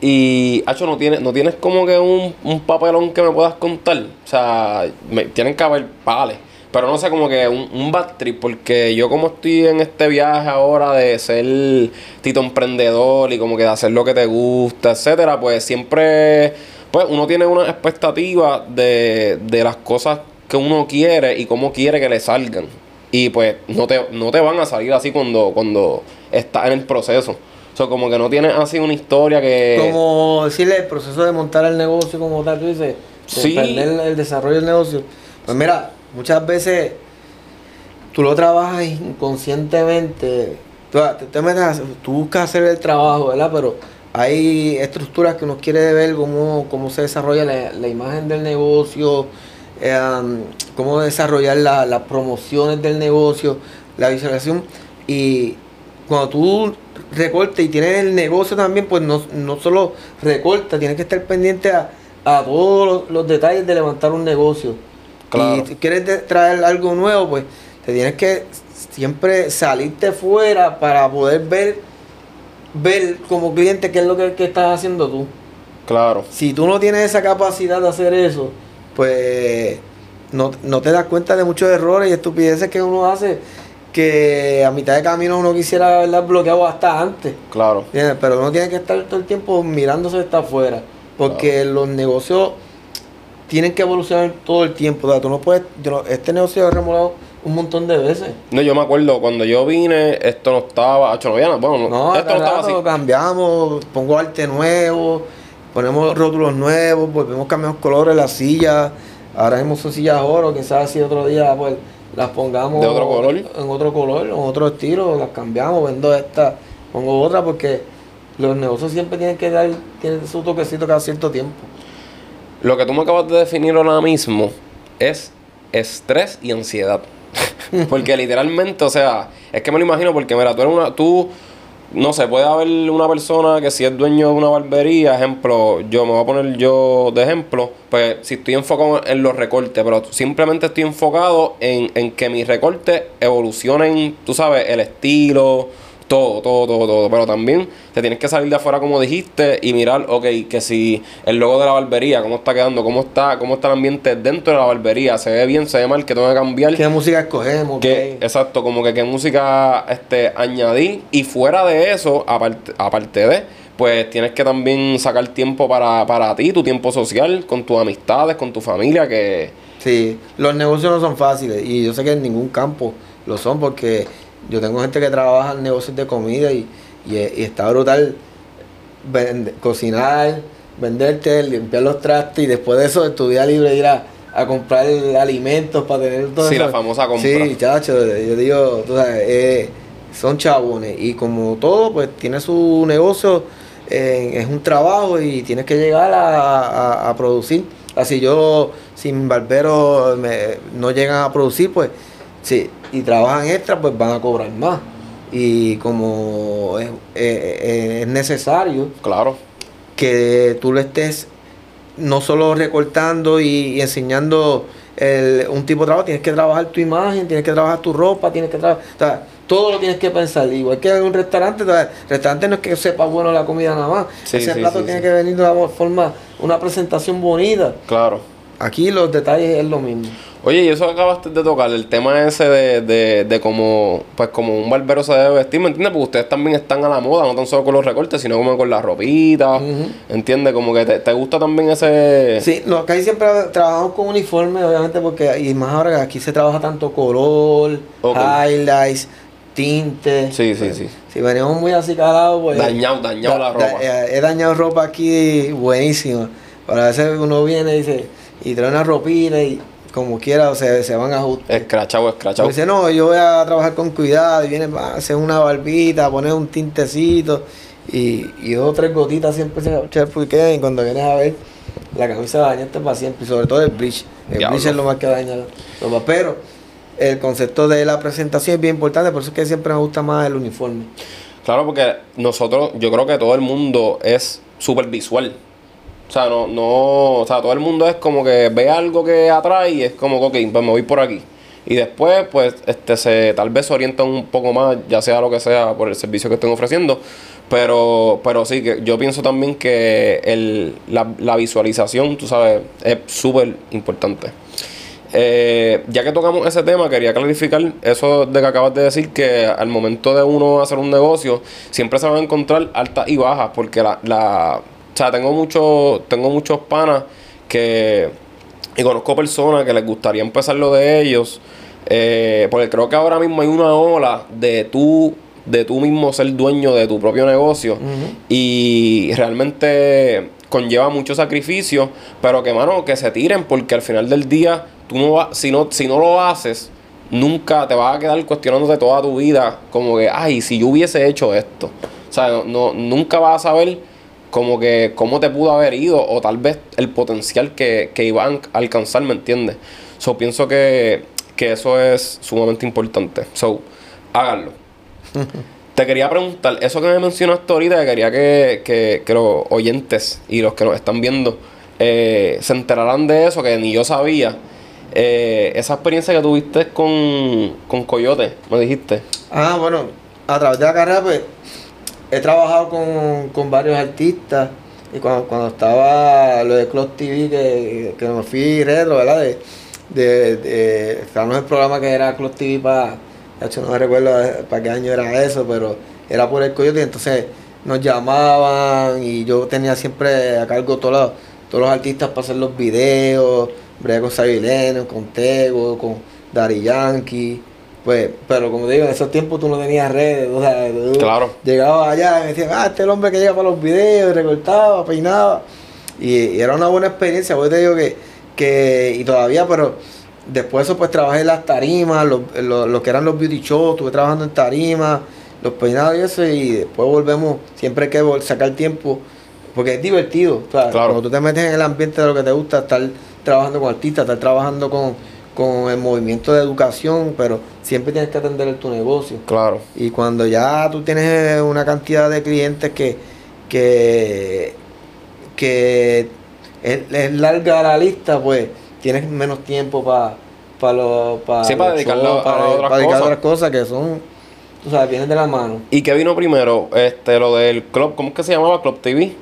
Y, Hacho, ¿no tienes, ¿no tienes como que un, un papelón que me puedas contar? O sea, me- tienen que haber pales. Pero no sé, como que un, un bad trip, porque yo como estoy en este viaje ahora de ser tito emprendedor y como que de hacer lo que te gusta, etcétera, pues siempre, pues uno tiene una expectativa de, de las cosas que uno quiere y cómo quiere que le salgan. Y pues no te, no te van a salir así cuando, cuando estás en el proceso. O sea, como que no tienes así una historia que... Como decirle el proceso de montar el negocio como tal, tú dices, de Sí. emprender el desarrollo del negocio. Pues mira, muchas veces tú lo trabajas inconscientemente. Tú, te, te metes a- tú buscas hacer el trabajo, ¿verdad? Pero hay estructuras que uno quiere ver cómo, cómo se desarrolla la, la imagen del negocio, um, cómo desarrollar la- las promociones del negocio, la visualización. Y cuando tú recortas y tienes el negocio también, pues no, no solo recortas, tienes que estar pendiente a, a todos los detalles de levantar un negocio. Claro. Y si quieres traer algo nuevo, pues te tienes que siempre salirte fuera para poder ver, ver como cliente qué es lo que, que estás haciendo tú. Claro. Si tú no tienes esa capacidad de hacer eso, pues no, no te das cuenta de muchos errores y estupideces que uno hace que a mitad de camino uno quisiera haberla bloqueado hasta antes. Claro. ¿entiendes? Pero uno tiene que estar todo el tiempo mirándose hasta afuera. Porque los negocios tienen que evolucionar todo el tiempo. O sea, tú no puedes. yo no- este negocio he remolado un montón de veces. No, yo me acuerdo cuando yo vine, esto no estaba. Hacho, no había nada. Bueno, No, esto no estaba así. cambiamos, pongo arte nuevo, ponemos rótulos nuevos, volvemos cambiamos colores las sillas. Ahora mismo son sillas oro, quizás si otro día pues las pongamos ¿De otro color? en otro color, en otro estilo, las cambiamos, vendo esta, pongo otra porque los negocios siempre tienen que dar tienen su toquecito cada cierto tiempo. Lo que tú me acabas de definir ahora mismo es estrés y ansiedad. porque literalmente, o sea, es que me lo imagino porque, mira, tú eres una. Tú, no sé, puede haber una persona que si es dueño de una barbería, ejemplo, yo me voy a poner yo de ejemplo, pues si estoy enfocado en los recortes, pero simplemente estoy enfocado en, en que mis recortes evolucionen, tú sabes, el estilo, todo, todo, todo, todo. Pero también te tienes que salir de afuera como dijiste y mirar, ok, que si el logo de la barbería, cómo está quedando, cómo está, cómo está el ambiente dentro de la barbería, se ve bien, se ve mal, que tengo que cambiar. ¿Qué música escogemos? Exacto, como que qué música este, añadir. Y fuera de eso, aparte, aparte de, pues tienes que también sacar tiempo para, para ti, tu tiempo social, con tus amistades, con tu familia, que Sí, los negocios no son fáciles y yo sé que en ningún campo lo son porque yo tengo gente que trabaja en negocios de comida y, y, y está brutal vende- cocinar, venderte, limpiar los trastes y después de eso estudiar libre ir a, a comprar alimentos para tener todo Sí, eso. la famosa compra. Sí, chacho, yo digo, tú sabes, eh, son chabones y como todo, pues tiene su negocio, eh, es un trabajo y tienes que llegar a, a- a producir. Así yo, sin barbero, me- no llegan a producir, pues sí, y trabajan extra, pues van a cobrar más. Y como es, es necesario claro, que tú le estés no solo recortando y, y enseñando el- un tipo de trabajo, tienes que trabajar tu imagen, tienes que trabajar tu ropa, tienes que trabajar, o sea, todo lo tienes que pensar. Igual que en un restaurante, el restaurante no es que sepa bueno la comida nada más, Sí, ese sí, plato sí, tiene que venir de una forma, una presentación bonita. claro. Aquí los detalles es lo mismo. Oye, y eso que acabaste de tocar, el tema ese de, de, de cómo, pues como un barbero se debe vestir, ¿me entiendes? Porque ustedes también están a la moda, no tan solo con los recortes, sino como con la ropita, Ujú. ¿entiendes? Como que te, te gusta también ese... Sí, no, acá siempre trabajamos con uniforme, obviamente, porque y más ahora que aquí se trabaja tanto color, Ok. highlights, tinte. Sí, sí, sí. Si venimos muy así calados, pues. Dañado, dañado la ropa. eh, he dañado ropa aquí buenísima. Pero a veces uno viene y dice, y trae una ropita y como quiera, o sea, se van a ajustar. Escrachado, escrachado. Dice, no, yo voy a trabajar con cuidado y viene a hacer una barbita, a poner un tintecito y, y dos o tres gotitas siempre se va a echar porque y cuando vienes a ver la camisa dañaste para siempre y sobre todo el bleach. El Diablo. bleach es lo más que daña la ropa. Pero el concepto de la presentación es bien importante, por eso es que siempre me gusta más el uniforme. Claro, porque nosotros, yo creo que todo el mundo es súper visual. O sea, no, no, o sea, todo el mundo es como que ve algo que atrae y es como, ok, pues me voy por aquí. Y después, pues, este, se, tal vez se orientan un poco más, ya sea lo que sea, por el servicio que estén ofreciendo. Pero, pero sí, que yo pienso también que el, la, la visualización, tú sabes, es súper importante. Eh, ya que tocamos ese tema, quería clarificar eso de que acabas de decir, que al momento de uno hacer un negocio, siempre se van a encontrar altas y bajas, porque la, la o sea, tengo muchos, tengo muchos panas que, y conozco personas que les gustaría empezar lo de ellos, eh, porque creo que ahora mismo hay una ola de tú, de tú mismo ser dueño de tu propio negocio, y realmente conlleva mucho sacrificio, pero que mano, que se tiren, porque al final del día, tú no vas, si no, si no lo haces, nunca te vas a quedar cuestionándote toda tu vida, como que, ay, si yo hubiese hecho esto. O sea, no, no- nunca vas a saber como que cómo te pudo haber ido, o tal vez el potencial que, que iban a alcanzar, ¿me entiendes? So, pienso que, que eso es sumamente importante. So, háganlo. Te quería preguntar, eso que me mencionaste ahorita, que quería que, que, que los oyentes y los que nos están viendo eh, se enteraran de eso, que ni yo sabía. Eh, esa experiencia que tuviste con, con Coyote, me dijiste. Ah, bueno, a través de la carrera, pues, he trabajado con, con varios artistas. Y cuando, cuando estaba lo de Club TV, que, que me fui retro, ¿verdad? De, de, el programa que era Club TV para, no me recuerdo para qué año era eso, pero era por el Coyote, entonces nos llamaban y yo tenía siempre a cargo todos los, todos los artistas para hacer los videos, brega con Sabileno, con Tego, con Dari Yankee. Pues, pero como digo, en esos tiempos tú no tenías redes, o sea, tú Claro. llegabas allá y me decían, ah, este es el hombre que llega para los videos, recortaba, peinaba. Y, y era una buena experiencia, pues te digo que, que, y todavía, pero después de eso pues trabajé en las tarimas, los, los- lo que eran los beauty shows, estuve trabajando en tarimas, los peinados y eso, y después volvemos, siempre hay que sacar tiempo, porque es divertido, o sea, Claro. cuando tú te metes en el ambiente de lo que te gusta, estar trabajando con artistas, estar trabajando con, con el movimiento de educación, pero siempre tienes que atender tu negocio. Claro. Y cuando ya tú tienes una cantidad de clientes que, que, que es, es larga la lista, pues tienes menos tiempo para para los para Sí, para dedicarlo shows, a otras para dedicar a cosas. otras cosas que son, tú sabes, vienen de la mano. ¿Y qué vino primero? Este, lo del club, ¿cómo es que se llamaba? Club TV.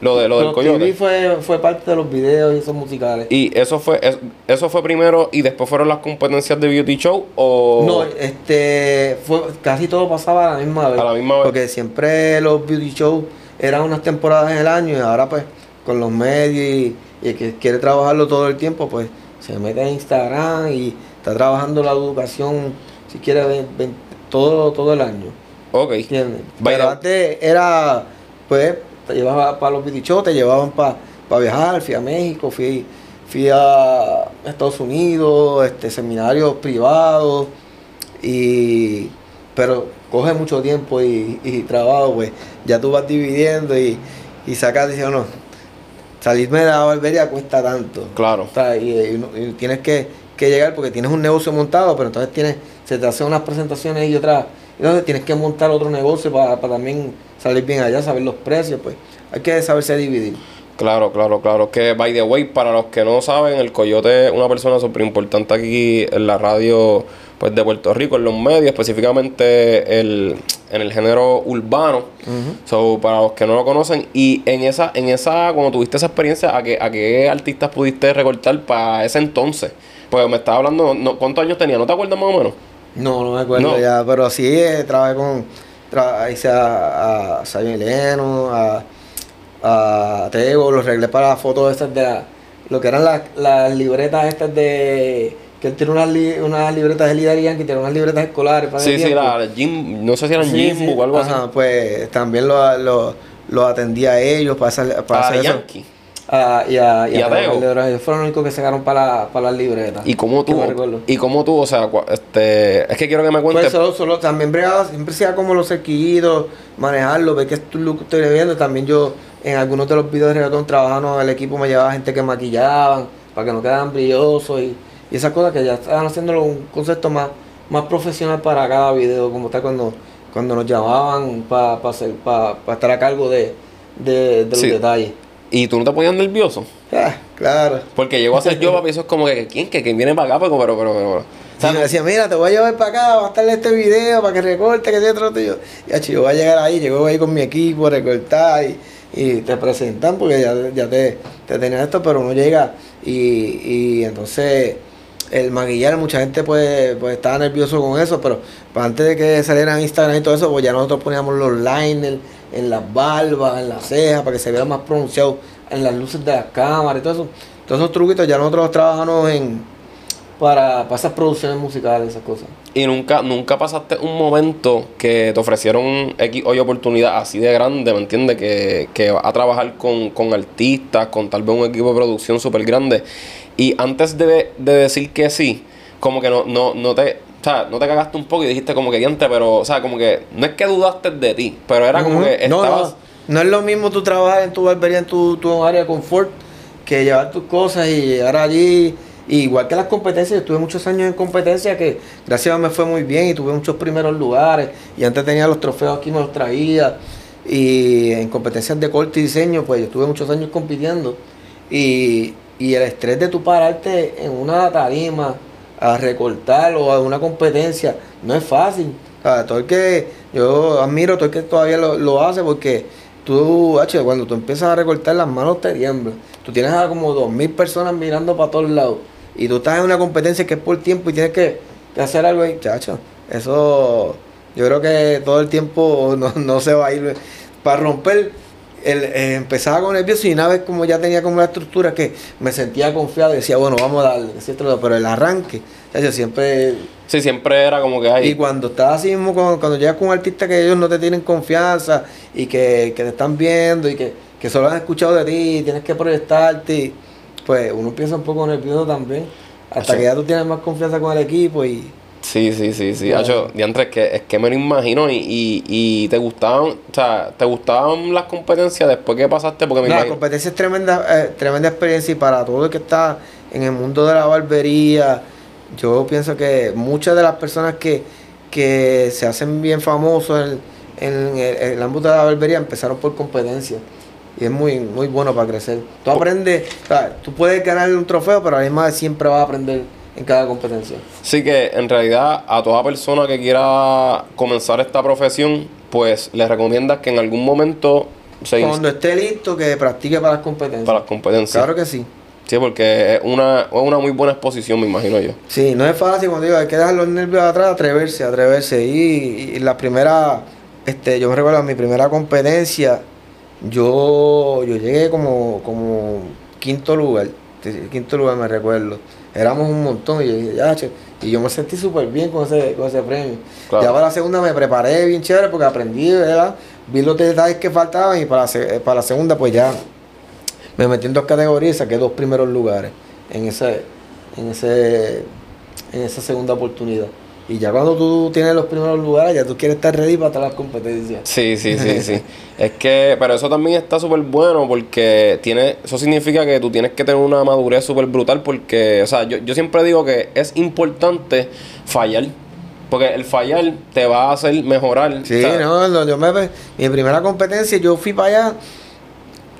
Lo de lo del Pero coyote. TV fue, fue parte de los videos y esos musicales. Y eso fue es- eso fue primero y después fueron las competencias de beauty show o No, este, fue, casi todo pasaba a la misma vez. A la misma vez. Porque siempre los beauty shows eran unas temporadas en el año y ahora pues con los medios y, y el que quiere trabajarlo todo el tiempo pues se mete en Instagram y está trabajando la educación si quiere ven- ven- todo, todo el año. Ok. ¿Entiendes? Pero antes era, pues, te llevaba para los shows, te llevaban para viajar, fui a México, fui, fui a Estados Unidos, este, seminarios privados, y, pero coge mucho tiempo y, y trabajo, pues, ya tú vas dividiendo y, y sacas, dices, no, salirme de la barbería cuesta tanto. Claro. O sea, y, y tienes que, que llegar porque tienes un negocio montado, pero entonces tienes, se te hacen unas presentaciones y otras. Entonces tienes que montar otro negocio para, para también salir bien allá, saber los precios, pues. Hay que saberse dividir. Claro, claro, claro. Que, by the way, para los que no saben, el Coyote es una persona súper importante aquí en la radio pues, de Puerto Rico, en los medios, específicamente el, en el género urbano. So, para los que no lo conocen, y en esa, en esa, cuando tuviste esa experiencia, ¿a qué, a qué artistas pudiste recortar para ese entonces? Pues me estaba hablando, no, ¿cuántos años tenía? ¿No te acuerdas más o menos? No, no me acuerdo No. ya, pero sí eh, trabajé con. Hice a, a Sabio Leno, a, a Tego, los arreglé para las fotos estas de la- lo que eran las, las libretas estas de. Que él tiene unas, li- unas libretas de Lidar Yankee, tiene unas libretas escolares para Sí, sí, la Jim, no sé si eran Sí, Jimbo sí. o algo Ajá, así. pues también lo, lo, lo atendí a ellos para hacer, para A hacer eso. Ah, y a, Y a Teo. Ellos fueron los únicos que sacaron para, para las libretas. ¿Y cómo tú? ¿Y cómo tú? O sea, este, es que quiero que me cuentes. Pues solo, solo también bregaba, siempre sea como los cerquillitos, manejarlo, ver que es lo que estoy viendo. También yo en algunos de los videos de reggaetón trabajando el equipo me llevaba gente que maquillaban para que no quedaran brillosos y, y esas cosas que ya estaban haciéndolo un concepto más, más profesional para cada video, como tal cuando, cuando nos llamaban para hacer para estar a cargo de, de, de los Sí. detalles. ¿Y tú no te ponías nervioso? Ah, claro. Porque llego a ser yo, papi, eso es como que, ¿quién? Que, que viene para acá, pero, pero, pero, pero. Y me decía, mira, te voy a llevar para acá, va a estar este video para que recorte, que sea otro tío. Y así, yo voy a llegar ahí, llego ahí con mi equipo, recortar y, y te presentan porque ya, ya te, te tenían esto, pero uno llega y, y entonces el maquillar, mucha gente pues, pues estaba nervioso con eso, pero antes de que salieran Instagram y todo eso, pues ya nosotros poníamos los liners en las barbas, en las cejas, para que se viera más pronunciado en las luces de las cámaras y todo eso. Todos esos truquitos ya nosotros trabajamos en para, para esas producciones musicales, esas cosas. y nunca, nunca pasaste un momento que te ofrecieron X oportunidad así de grande, ¿me entiendes? Que, que a trabajar con, con artistas, con tal vez un equipo de producción súper grande. Y antes de, de decir que sí, como que no, no, no te. O sea, no te cagaste un poco y dijiste como que diante, pero, o sea, como que no es que dudaste de ti, pero era como que no, estabas. no, no es lo mismo tú trabajar en tu barbería, en tu, tu área de confort, que llevar tus cosas y llegar allí. Y igual que las competencias, yo tuve muchos años en competencia que gracias a Dios me fue muy bien y tuve muchos primeros lugares. Y antes tenía los trofeos aquí, me los traía. Y en competencias de corte y diseño, pues yo tuve muchos años compitiendo. Y, y el estrés de tu pararte en una tarima a recortar o a una competencia no es fácil. Todo el que yo admiro, todo el que todavía lo, lo hace porque tú, H, cuando tú empiezas a recortar las manos te tiemblan. Tú tienes a como dos mil personas mirando para todos lados. Y tú estás en una competencia que es por tiempo y tienes que, que hacer algo ahí, chacho. Eso, yo creo que todo el tiempo no, no se va a ir. Para romper, el, eh, empezaba con nervioso y una vez como ya tenía como la estructura que me sentía confiado y decía, bueno, vamos a darle, pero el arranque, siempre Sí, siempre era como que hay. y cuando estás así mismo, cuando, cuando llegas con un artista que ellos no te tienen confianza y que, que te están viendo y que, que solo han escuchado de ti y tienes que proyectarte, pues uno empieza un poco nervioso también. Hasta que ya tú tienes más confianza con el equipo y... Sí, sí, sí, sí. Hacho, que, es que me lo imagino y, y, y te gustaban, o sea, te gustaban las competencias después que pasaste, porque me No, la competencia es tremenda, eh, tremenda experiencia y para todo el que está en el mundo de la barbería, yo pienso que muchas de las personas que, que se hacen bien famosos en, en el, en el ámbito de la barbería empezaron por competencia. Y es muy, muy bueno para crecer. Tú aprendes, o sea, tú puedes ganar un trofeo, pero a la misma vez siempre vas a aprender en cada competencia. Sí que en realidad a toda persona que quiera comenzar esta profesión, pues le recomiendas que en algún momento se Cuando esté listo, que practique para las competencias. para las competencias. Claro que sí. Sí, porque es una, es una muy buena exposición, me imagino yo. Sí, no es fácil cuando digo, hay que dejar los nervios atrás, atreverse, atreverse. Y, y la primera, este, yo me recuerdo mi primera competencia, yo, yo llegué como, como quinto lugar, quinto lugar me recuerdo. Éramos un montón y yo dije, ya, che", y yo me sentí súper bien con ese, con ese premio. Claro. Ya para la segunda me preparé bien chévere porque aprendí, ¿verdad? Vi los detalles que faltaban y para la, se- para la segunda pues ya me metí en dos categorías y saqué dos primeros lugares en ese, en ese, en esa segunda oportunidad. Y ya cuando tú tienes los primeros lugares, ya tú quieres estar ready para todas las competencias. Sí, sí, sí, sí. Es que, pero eso también está súper bueno porque tiene, eso significa que tú tienes que tener una madurez súper brutal porque, o sea, yo, yo siempre digo que es importante fallar. Porque el fallar te va a hacer mejorar. Sí, no, yo me, mi primera competencia yo fui para allá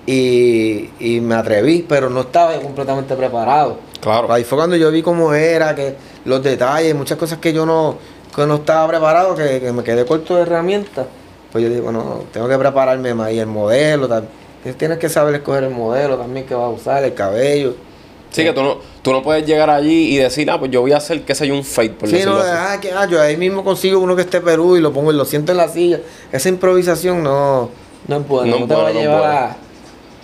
y, y me atreví, pero no estaba completamente preparado. Claro. Ahí fue cuando yo vi cómo era, que los detalles, muchas cosas que yo no, que no estaba preparado, que, que me quedé corto de herramientas. Pues yo digo, no, tengo que prepararme más. Y el modelo, tam- tienes que saber escoger el modelo también que vas a usar, el cabello. Sí, que tú no, tú no puedes llegar allí y decir, ah, pues yo voy a hacer, qué sé yo, un fade, por Sí, decirlo no, así. ah, que, ah, yo ahí mismo consigo uno que esté Perú y lo pongo y lo siento en la silla. Esa improvisación no, no es buena, No te va no llevar a,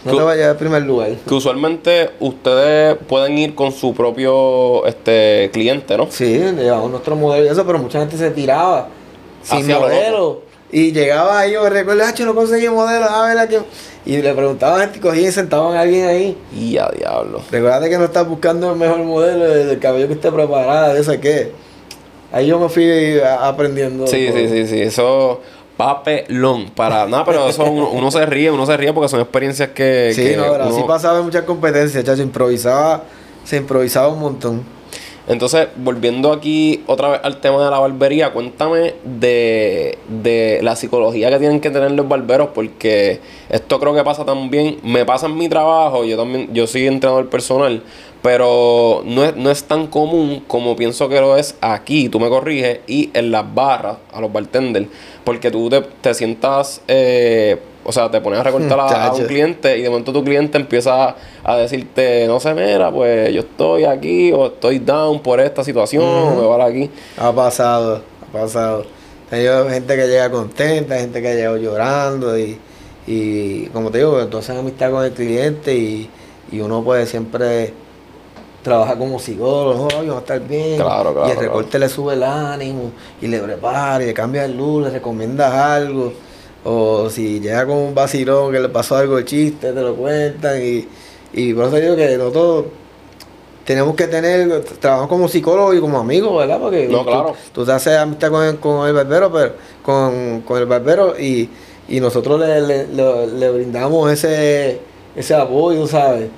no te va a llevar al primer lugar. Que usualmente ustedes pueden ir con su propio este cliente, ¿no? Sí, llevamos nuestro modelo y eso, pero mucha gente se tiraba sin Hacía lo modelo. Y llegaba ahí, yo me recuerdo, "Hacho, no conseguí modelo, a ver aquí. Y le preguntaban a gente, cogían y sentaban a alguien ahí. Y a diablo. Recuerda que no estás buscando el mejor modelo, el, el cabello que esté preparado, de eso qué. Ahí yo me fui aprendiendo. Sí, por- sí, sí, sí. Eso papelón. Para nada, pero eso uno, uno se ríe, uno se ríe porque son experiencias que. Sí, que no, pero así uno- pasaba en muchas competencias, chacho, improvisaba, se improvisaba un montón. Entonces, volviendo aquí otra vez al tema de la barbería, cuéntame de, de la psicología que tienen que tener los barberos, porque esto creo que pasa también, me pasa en mi trabajo, yo también, yo soy entrenador personal, pero no es, no es tan común como pienso que lo es aquí, tú me corriges, y en las barras, a los bartenders, porque tú te, te sientas, eh, o sea, te pones a recortar a, a un cliente y de momento tu cliente empieza a decirte, no sé, mira, pues yo estoy aquí o estoy down por esta situación, o me vale aquí. Ha pasado, ha pasado. Hay gente que llega contenta, gente que ha llegado llorando y, y como te digo, entonces amistad con el cliente y, y uno puede siempre trabajar como psicólogo, no, yo va a estar bien. Claro, claro, y el recorte le sube el ánimo y le prepara y le cambia el luz, le recomiendas algo. O si llega con un vacilón que le pasó algo de chiste, te lo cuentan y, y por eso digo que nosotros tenemos que tener, trabajamos como psicólogos y como amigos, ¿verdad? Porque No, claro. tú te haces amistad con el, con el barbero, pero con, con el barbero y, y nosotros le, le, le- le brindamos ese, ese apoyo, ¿sabes?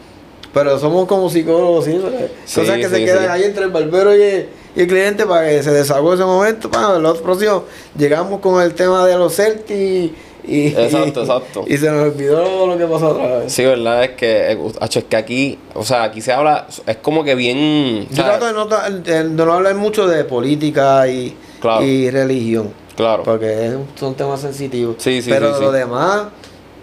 Pero somos como psicólogos, sí. Sí, cosas que sí, se quedan ahí entre el barbero y el, y el cliente para que se desahogue ese momento. Para el otro próximo llegamos con el tema de los Celtics y, Exacto, exacto. y se nos olvidó lo que pasó otra vez. Sí, verdad es que, eh, es que aquí, o sea, aquí se habla, es como que bien... o Yo sea, trato de no, de no hablar mucho de política y, Claro. y religión. Claro. Porque es- son temas sensitivos. Sí, sí, Pero sí, lo demás,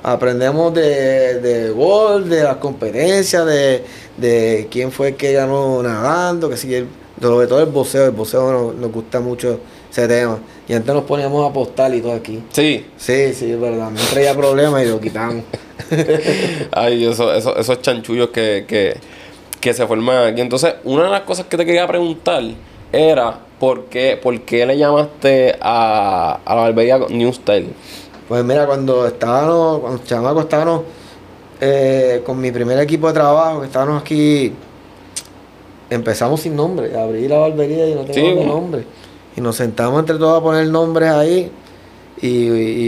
Aprendemos de, de gol, de las competencias, de, de quién fue el que ganó nadando, que si el, sobre todo el boxeo, el boxeo nos, nos gusta mucho ese tema. Y antes nos poníamos a apostar y todo aquí. Sí. Sí, sí, es verdad. Me traía problemas y lo quitamos. Ay, eso, eso, esos chanchullos que, que, que se forman aquí. Entonces, una de las cosas que te quería preguntar era por qué, por qué le llamaste a, a la barbería New Style. Pues mira, cuando estábamos, cuando chamacos estábamos eh, con mi primer equipo de trabajo, que estábamos aquí, empezamos sin nombre, abrí la barbería y no Sí, teníamos bueno. nombre. Y nos sentamos entre todos a poner nombres ahí. Y,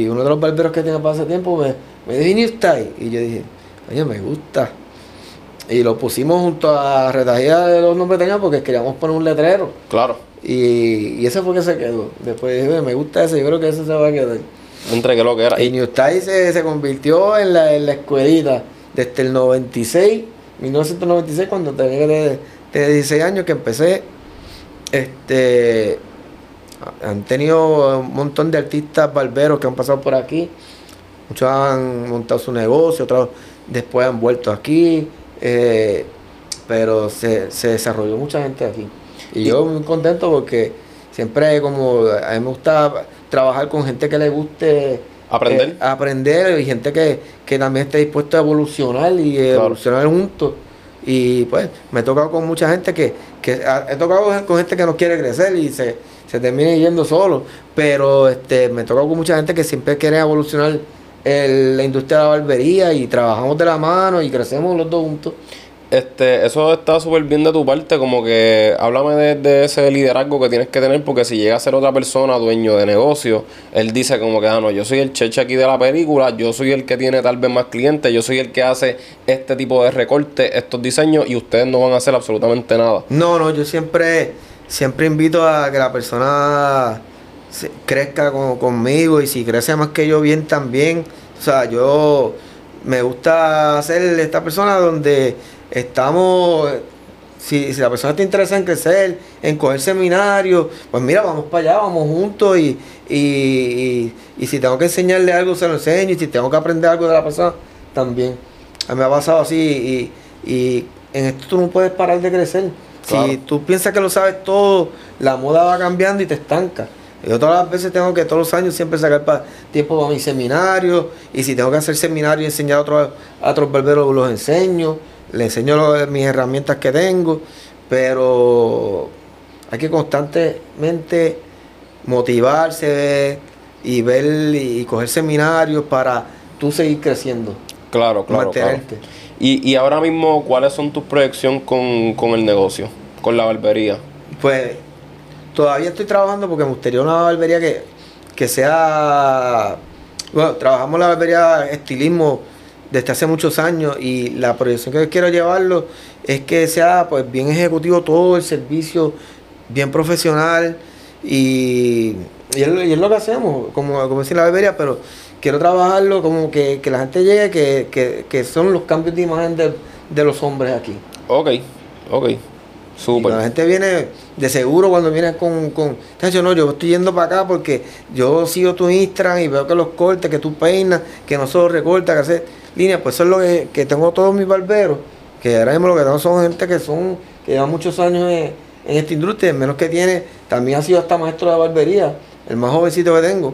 y uno de los barberos que tenía para ese tiempo me, me dijo. Y yo dije, oye, me gusta. Y lo pusimos junto a retajía de los nombres que teníamos porque queríamos poner un letrero. Claro. Y, y ese fue que se quedó. Después dije, me gusta ese, yo creo que ese se va a quedar. Entre que lo que era. Y New se, se convirtió en la, en la escuelita desde el 96, 1996, cuando tenía de, de 16 años que empecé. Este, han tenido un montón de artistas barberos que han pasado por aquí. Muchos han montado su negocio, otros después han vuelto aquí. eh, pero se, se desarrolló mucha gente aquí. Y yo muy contento porque siempre como a mí me gusta trabajar con gente que le guste Aprender. eh, aprender y gente que, que también esté dispuesto a evolucionar y evolucionar juntos. Y pues me he tocado con mucha gente que, que ha- he tocado con gente que no quiere crecer y se, se termina yendo solo. Pero este me he tocado con mucha gente que siempre quiere evolucionar el- la industria de la barbería y trabajamos de la mano y crecemos los dos juntos. Este, eso está súper bien de tu parte, como que háblame de, ese liderazgo que tienes que tener, porque si llega a ser otra persona dueño de negocio, él dice como que, ah, no, yo soy el cheche aquí de la película, yo soy el que tiene tal vez más clientes, yo soy el que hace este tipo de recortes, estos diseños, y ustedes no van a hacer absolutamente nada. No, no, yo siempre, siempre invito a que la persona crezca con- conmigo y si crece más que yo bien también. O sea, yo me gusta ser esta persona donde estamos, si, si la persona está interesada en crecer, en coger seminarios, pues mira, vamos para allá, vamos juntos y, y, y- y si tengo que enseñarle algo, se lo enseño y si tengo que aprender algo de la persona, también. A mí me ha pasado así y, y en esto tú no puedes parar de crecer. Claro. Si tú piensas que lo sabes todo, la moda va cambiando y te estanca. Yo todas las veces tengo que todos los años siempre sacar pa- tiempo para mis seminarios y si tengo que hacer seminarios y enseñar a otros, a otros barberos, los enseño, les enseño lo- mis herramientas que tengo, pero hay que constantemente motivarse y ver y coger seminarios para tú seguir creciendo, Claro, claro. claro. mantenerte. Y, y ahora mismo, ¿cuáles son tus proyecciones con, con el negocio, con la barbería? Pues todavía estoy trabajando porque me gustaría una barbería que, que sea. Bueno, trabajamos la barbería estilismo desde hace muchos años y la proyección que quiero llevarlo es que sea pues bien ejecutivo todo el servicio, bien profesional y, y, es, lo- y es lo que hacemos, como, como decir la barbería, pero quiero trabajarlo como que, que la gente llegue, que, que, que son los cambios de imagen de, de los hombres aquí. Ok, ok. Y Súper. La gente viene de seguro cuando viene con, con "Tacho, no, yo estoy yendo para acá porque yo sigo tu Instagram y veo que los cortes, que tú peinas, que no solo recortas, que haces líneas, pues eso es lo que, que tengo todos mis barberos, que ahora mismo lo que tengo son gente que son, que llevan muchos años en, en esta industria, el menos que tiene, también ha sido hasta maestro de barbería, el más jovencito que tengo,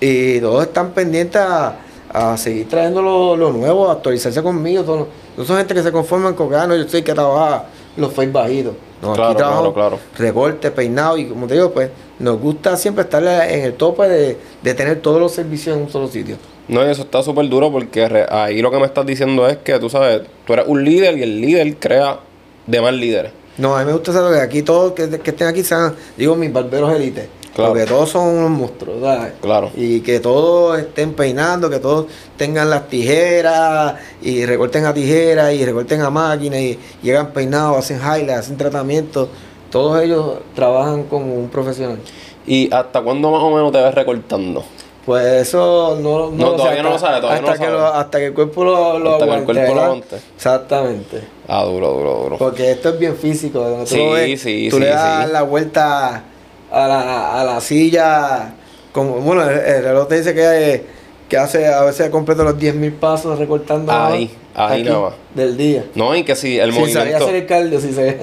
y todos están pendientes a, a seguir trayendo lo, lo nuevo, a actualizarse conmigo, todos, no son gente que se conforman con que, ah, no, yo soy el que trabaja los face bajitos. No, Claro, aquí trabajo claro, claro. recorte, peinado y como te digo, pues nos gusta siempre estar en el tope de, de tener todos los servicios en un solo sitio. No, eso está súper duro porque re- ahí lo que me estás diciendo es que tú sabes, tú eres un líder y el líder crea demás líderes. No, a mí me gusta saber que aquí todos que, que estén aquí sean, digo, mis barberos élite. Claro. Porque todos son unos monstruos, ¿sabes? Claro. Y que todos estén peinando, que todos tengan las tijeras y recorten a tijeras y recorten a máquina y llegan peinados, hacen highlights, hacen tratamientos. Todos ellos trabajan como un profesional. ¿Y hasta cuándo más o menos te ves recortando? Pues eso no, No, lo todavía no lo sabe, todavía no hasta lo que sabe. hasta que el cuerpo lo, lo Hasta que el cuerpo lo aguante. Exactamente. Ah, duro, duro, duro. Porque esto es bien físico. tú Sí, lo ves, sí, tú sí, le das sí. la vuelta a la, a la silla. Como, bueno, el, el reloj te dice que, que hace a veces completo los 10.000 pasos recortando Ahí, ahí nada más. del día. No, y que si el Si sabía movimiento. hacer el cardio, si se...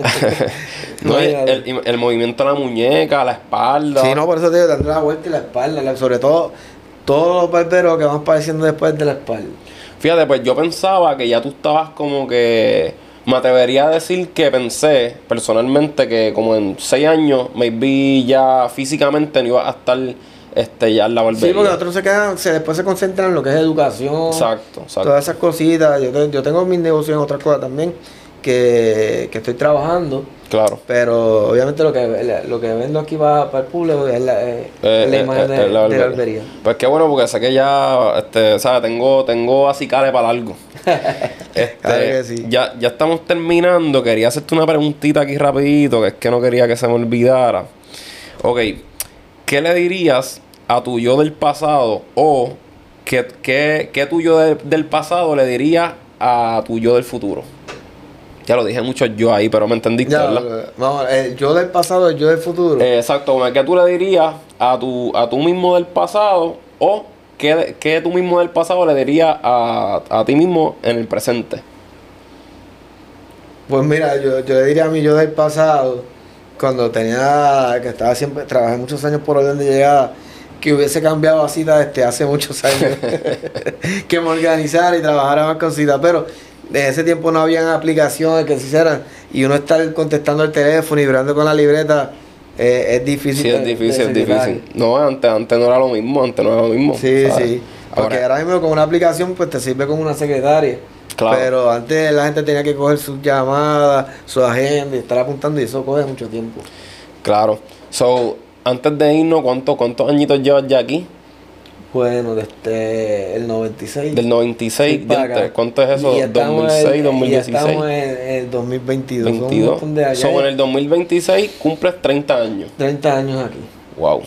no, el, el movimiento de la muñeca, la espalda. Sí, no, por eso te digo, darle la vuelta y la espalda, la- sobre todo todos los barberos que van apareciendo después de la espalda. Fíjate, pues yo pensaba que ya tú estabas como que. Me atrevería a decir que pensé personalmente que como en seis años, maybe ya físicamente no iba a estar este, ya en la barbería. Sí, porque otros se quedan, se, después se concentran en lo que es educación, Exacto, exacto. todas esas cositas. Yo, yo tengo mis negocios en otras cosas también que, que estoy trabajando, Claro. pero obviamente lo que lo que vendo aquí para, para el público es la, es- Eh, es la eh, imagen eh, de, eh, la de la barbería. barbería. Pues qué bueno, porque sé que ya, este, ¿sabes? Tengo, tengo acicales para algo. Este, Claro que sí. ya, ya estamos terminando. Quería hacerte una preguntita aquí rapidito, que es que no quería que se me olvidara. Ok, ¿qué le dirías a tu yo del pasado o qué, qué, qué tu yo de- del pasado le diría a tu yo del futuro? Ya lo dije mucho yo ahí, pero me entendiste, Ya, ¿verdad? vamos, el yo del pasado, el yo del futuro. Eh, exacto, ¿qué tú le dirías a tu, a tú mismo del pasado o qué, qué tú mismo del pasado le dirías a, a ti mismo en el presente? Pues mira, yo, yo le diría a mi yo del pasado, cuando tenía, que estaba siempre, trabajé muchos años por orden de llegada, que hubiese cambiado a cita este, hace muchos años, que me organizara y trabajara más con cita, pero en ese tiempo no habían aplicaciones que se hicieran y uno estar contestando el teléfono y brando con la libreta eh, es difícil. Sí, de- es de difícil, es difícil. No, antes, antes no era lo mismo, antes no era lo mismo. Sí, ¿sabes? sí. Porque Ahora, ahora mismo con una aplicación pues te sirve como una secretaria. Claro. Pero antes la gente tenía que coger sus llamadas, su agenda y estar apuntando y eso coge mucho tiempo. claro. So, antes de irnos, ¿cuánto, ¿cuántos añitos llevas ya aquí? Bueno, desde el 96. Del 96, Sí, para. ¿cuánto es eso? Y estamos 2006, en- y 2016. estamos en el 2022. son un 22. montón de. So, en el 2026 cumples 30 años. 30 años aquí. Wow,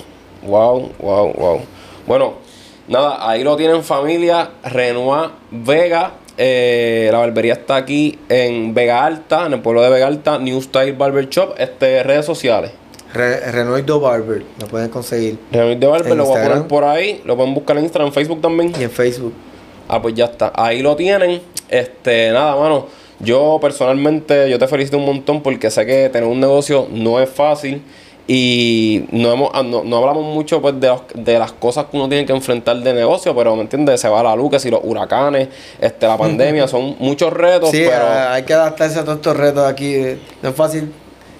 wow, wow, wow. Bueno, nada, ahí lo tienen familia, Renoir Vega. eh, la barbería está aquí en Vega Alta, en el pueblo de Vega Alta, New Style Barber Shop, este, redes sociales. Re Renoido Barber, lo pueden conseguir. Renoir de Barber, En lo voy a poner por ahí, lo pueden buscar en Instagram, Facebook también. Y en Facebook. Ah, pues ya está. Ahí lo tienen. Este, nada, mano. Yo personalmente, yo te felicito un montón porque sé que tener un negocio no es fácil. Y no, hemos, ah, no, no hablamos mucho pues, de, los- de las cosas que uno tiene que enfrentar de negocio, pero ¿me entiendes? Se va la luz, que si los huracanes, este, la pandemia, son muchos retos, Sí, pero... a- hay que adaptarse a todos estos retos aquí. eh, No es fácil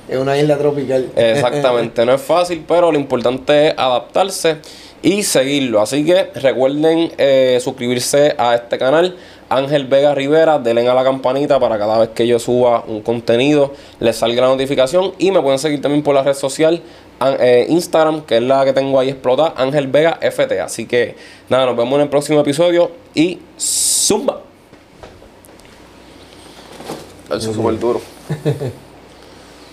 en una isla tropical. Exactamente, no es fácil, pero lo importante es adaptarse y seguirlo. Así que recuerden eh, suscribirse a este canal. Ángel Vega Rivera, denle a la campanita para cada vez que yo suba un contenido les salga la notificación. Y me pueden seguir también por la red social eh, Instagram, que es la que tengo ahí explotada, Ángel Vega FT. Así que nada, nos vemos en el próximo episodio y zumba. Eso es súper duro.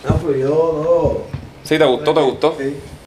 No, pues yo no. Sí, ¿te gustó? ¿Te gustó? Sí.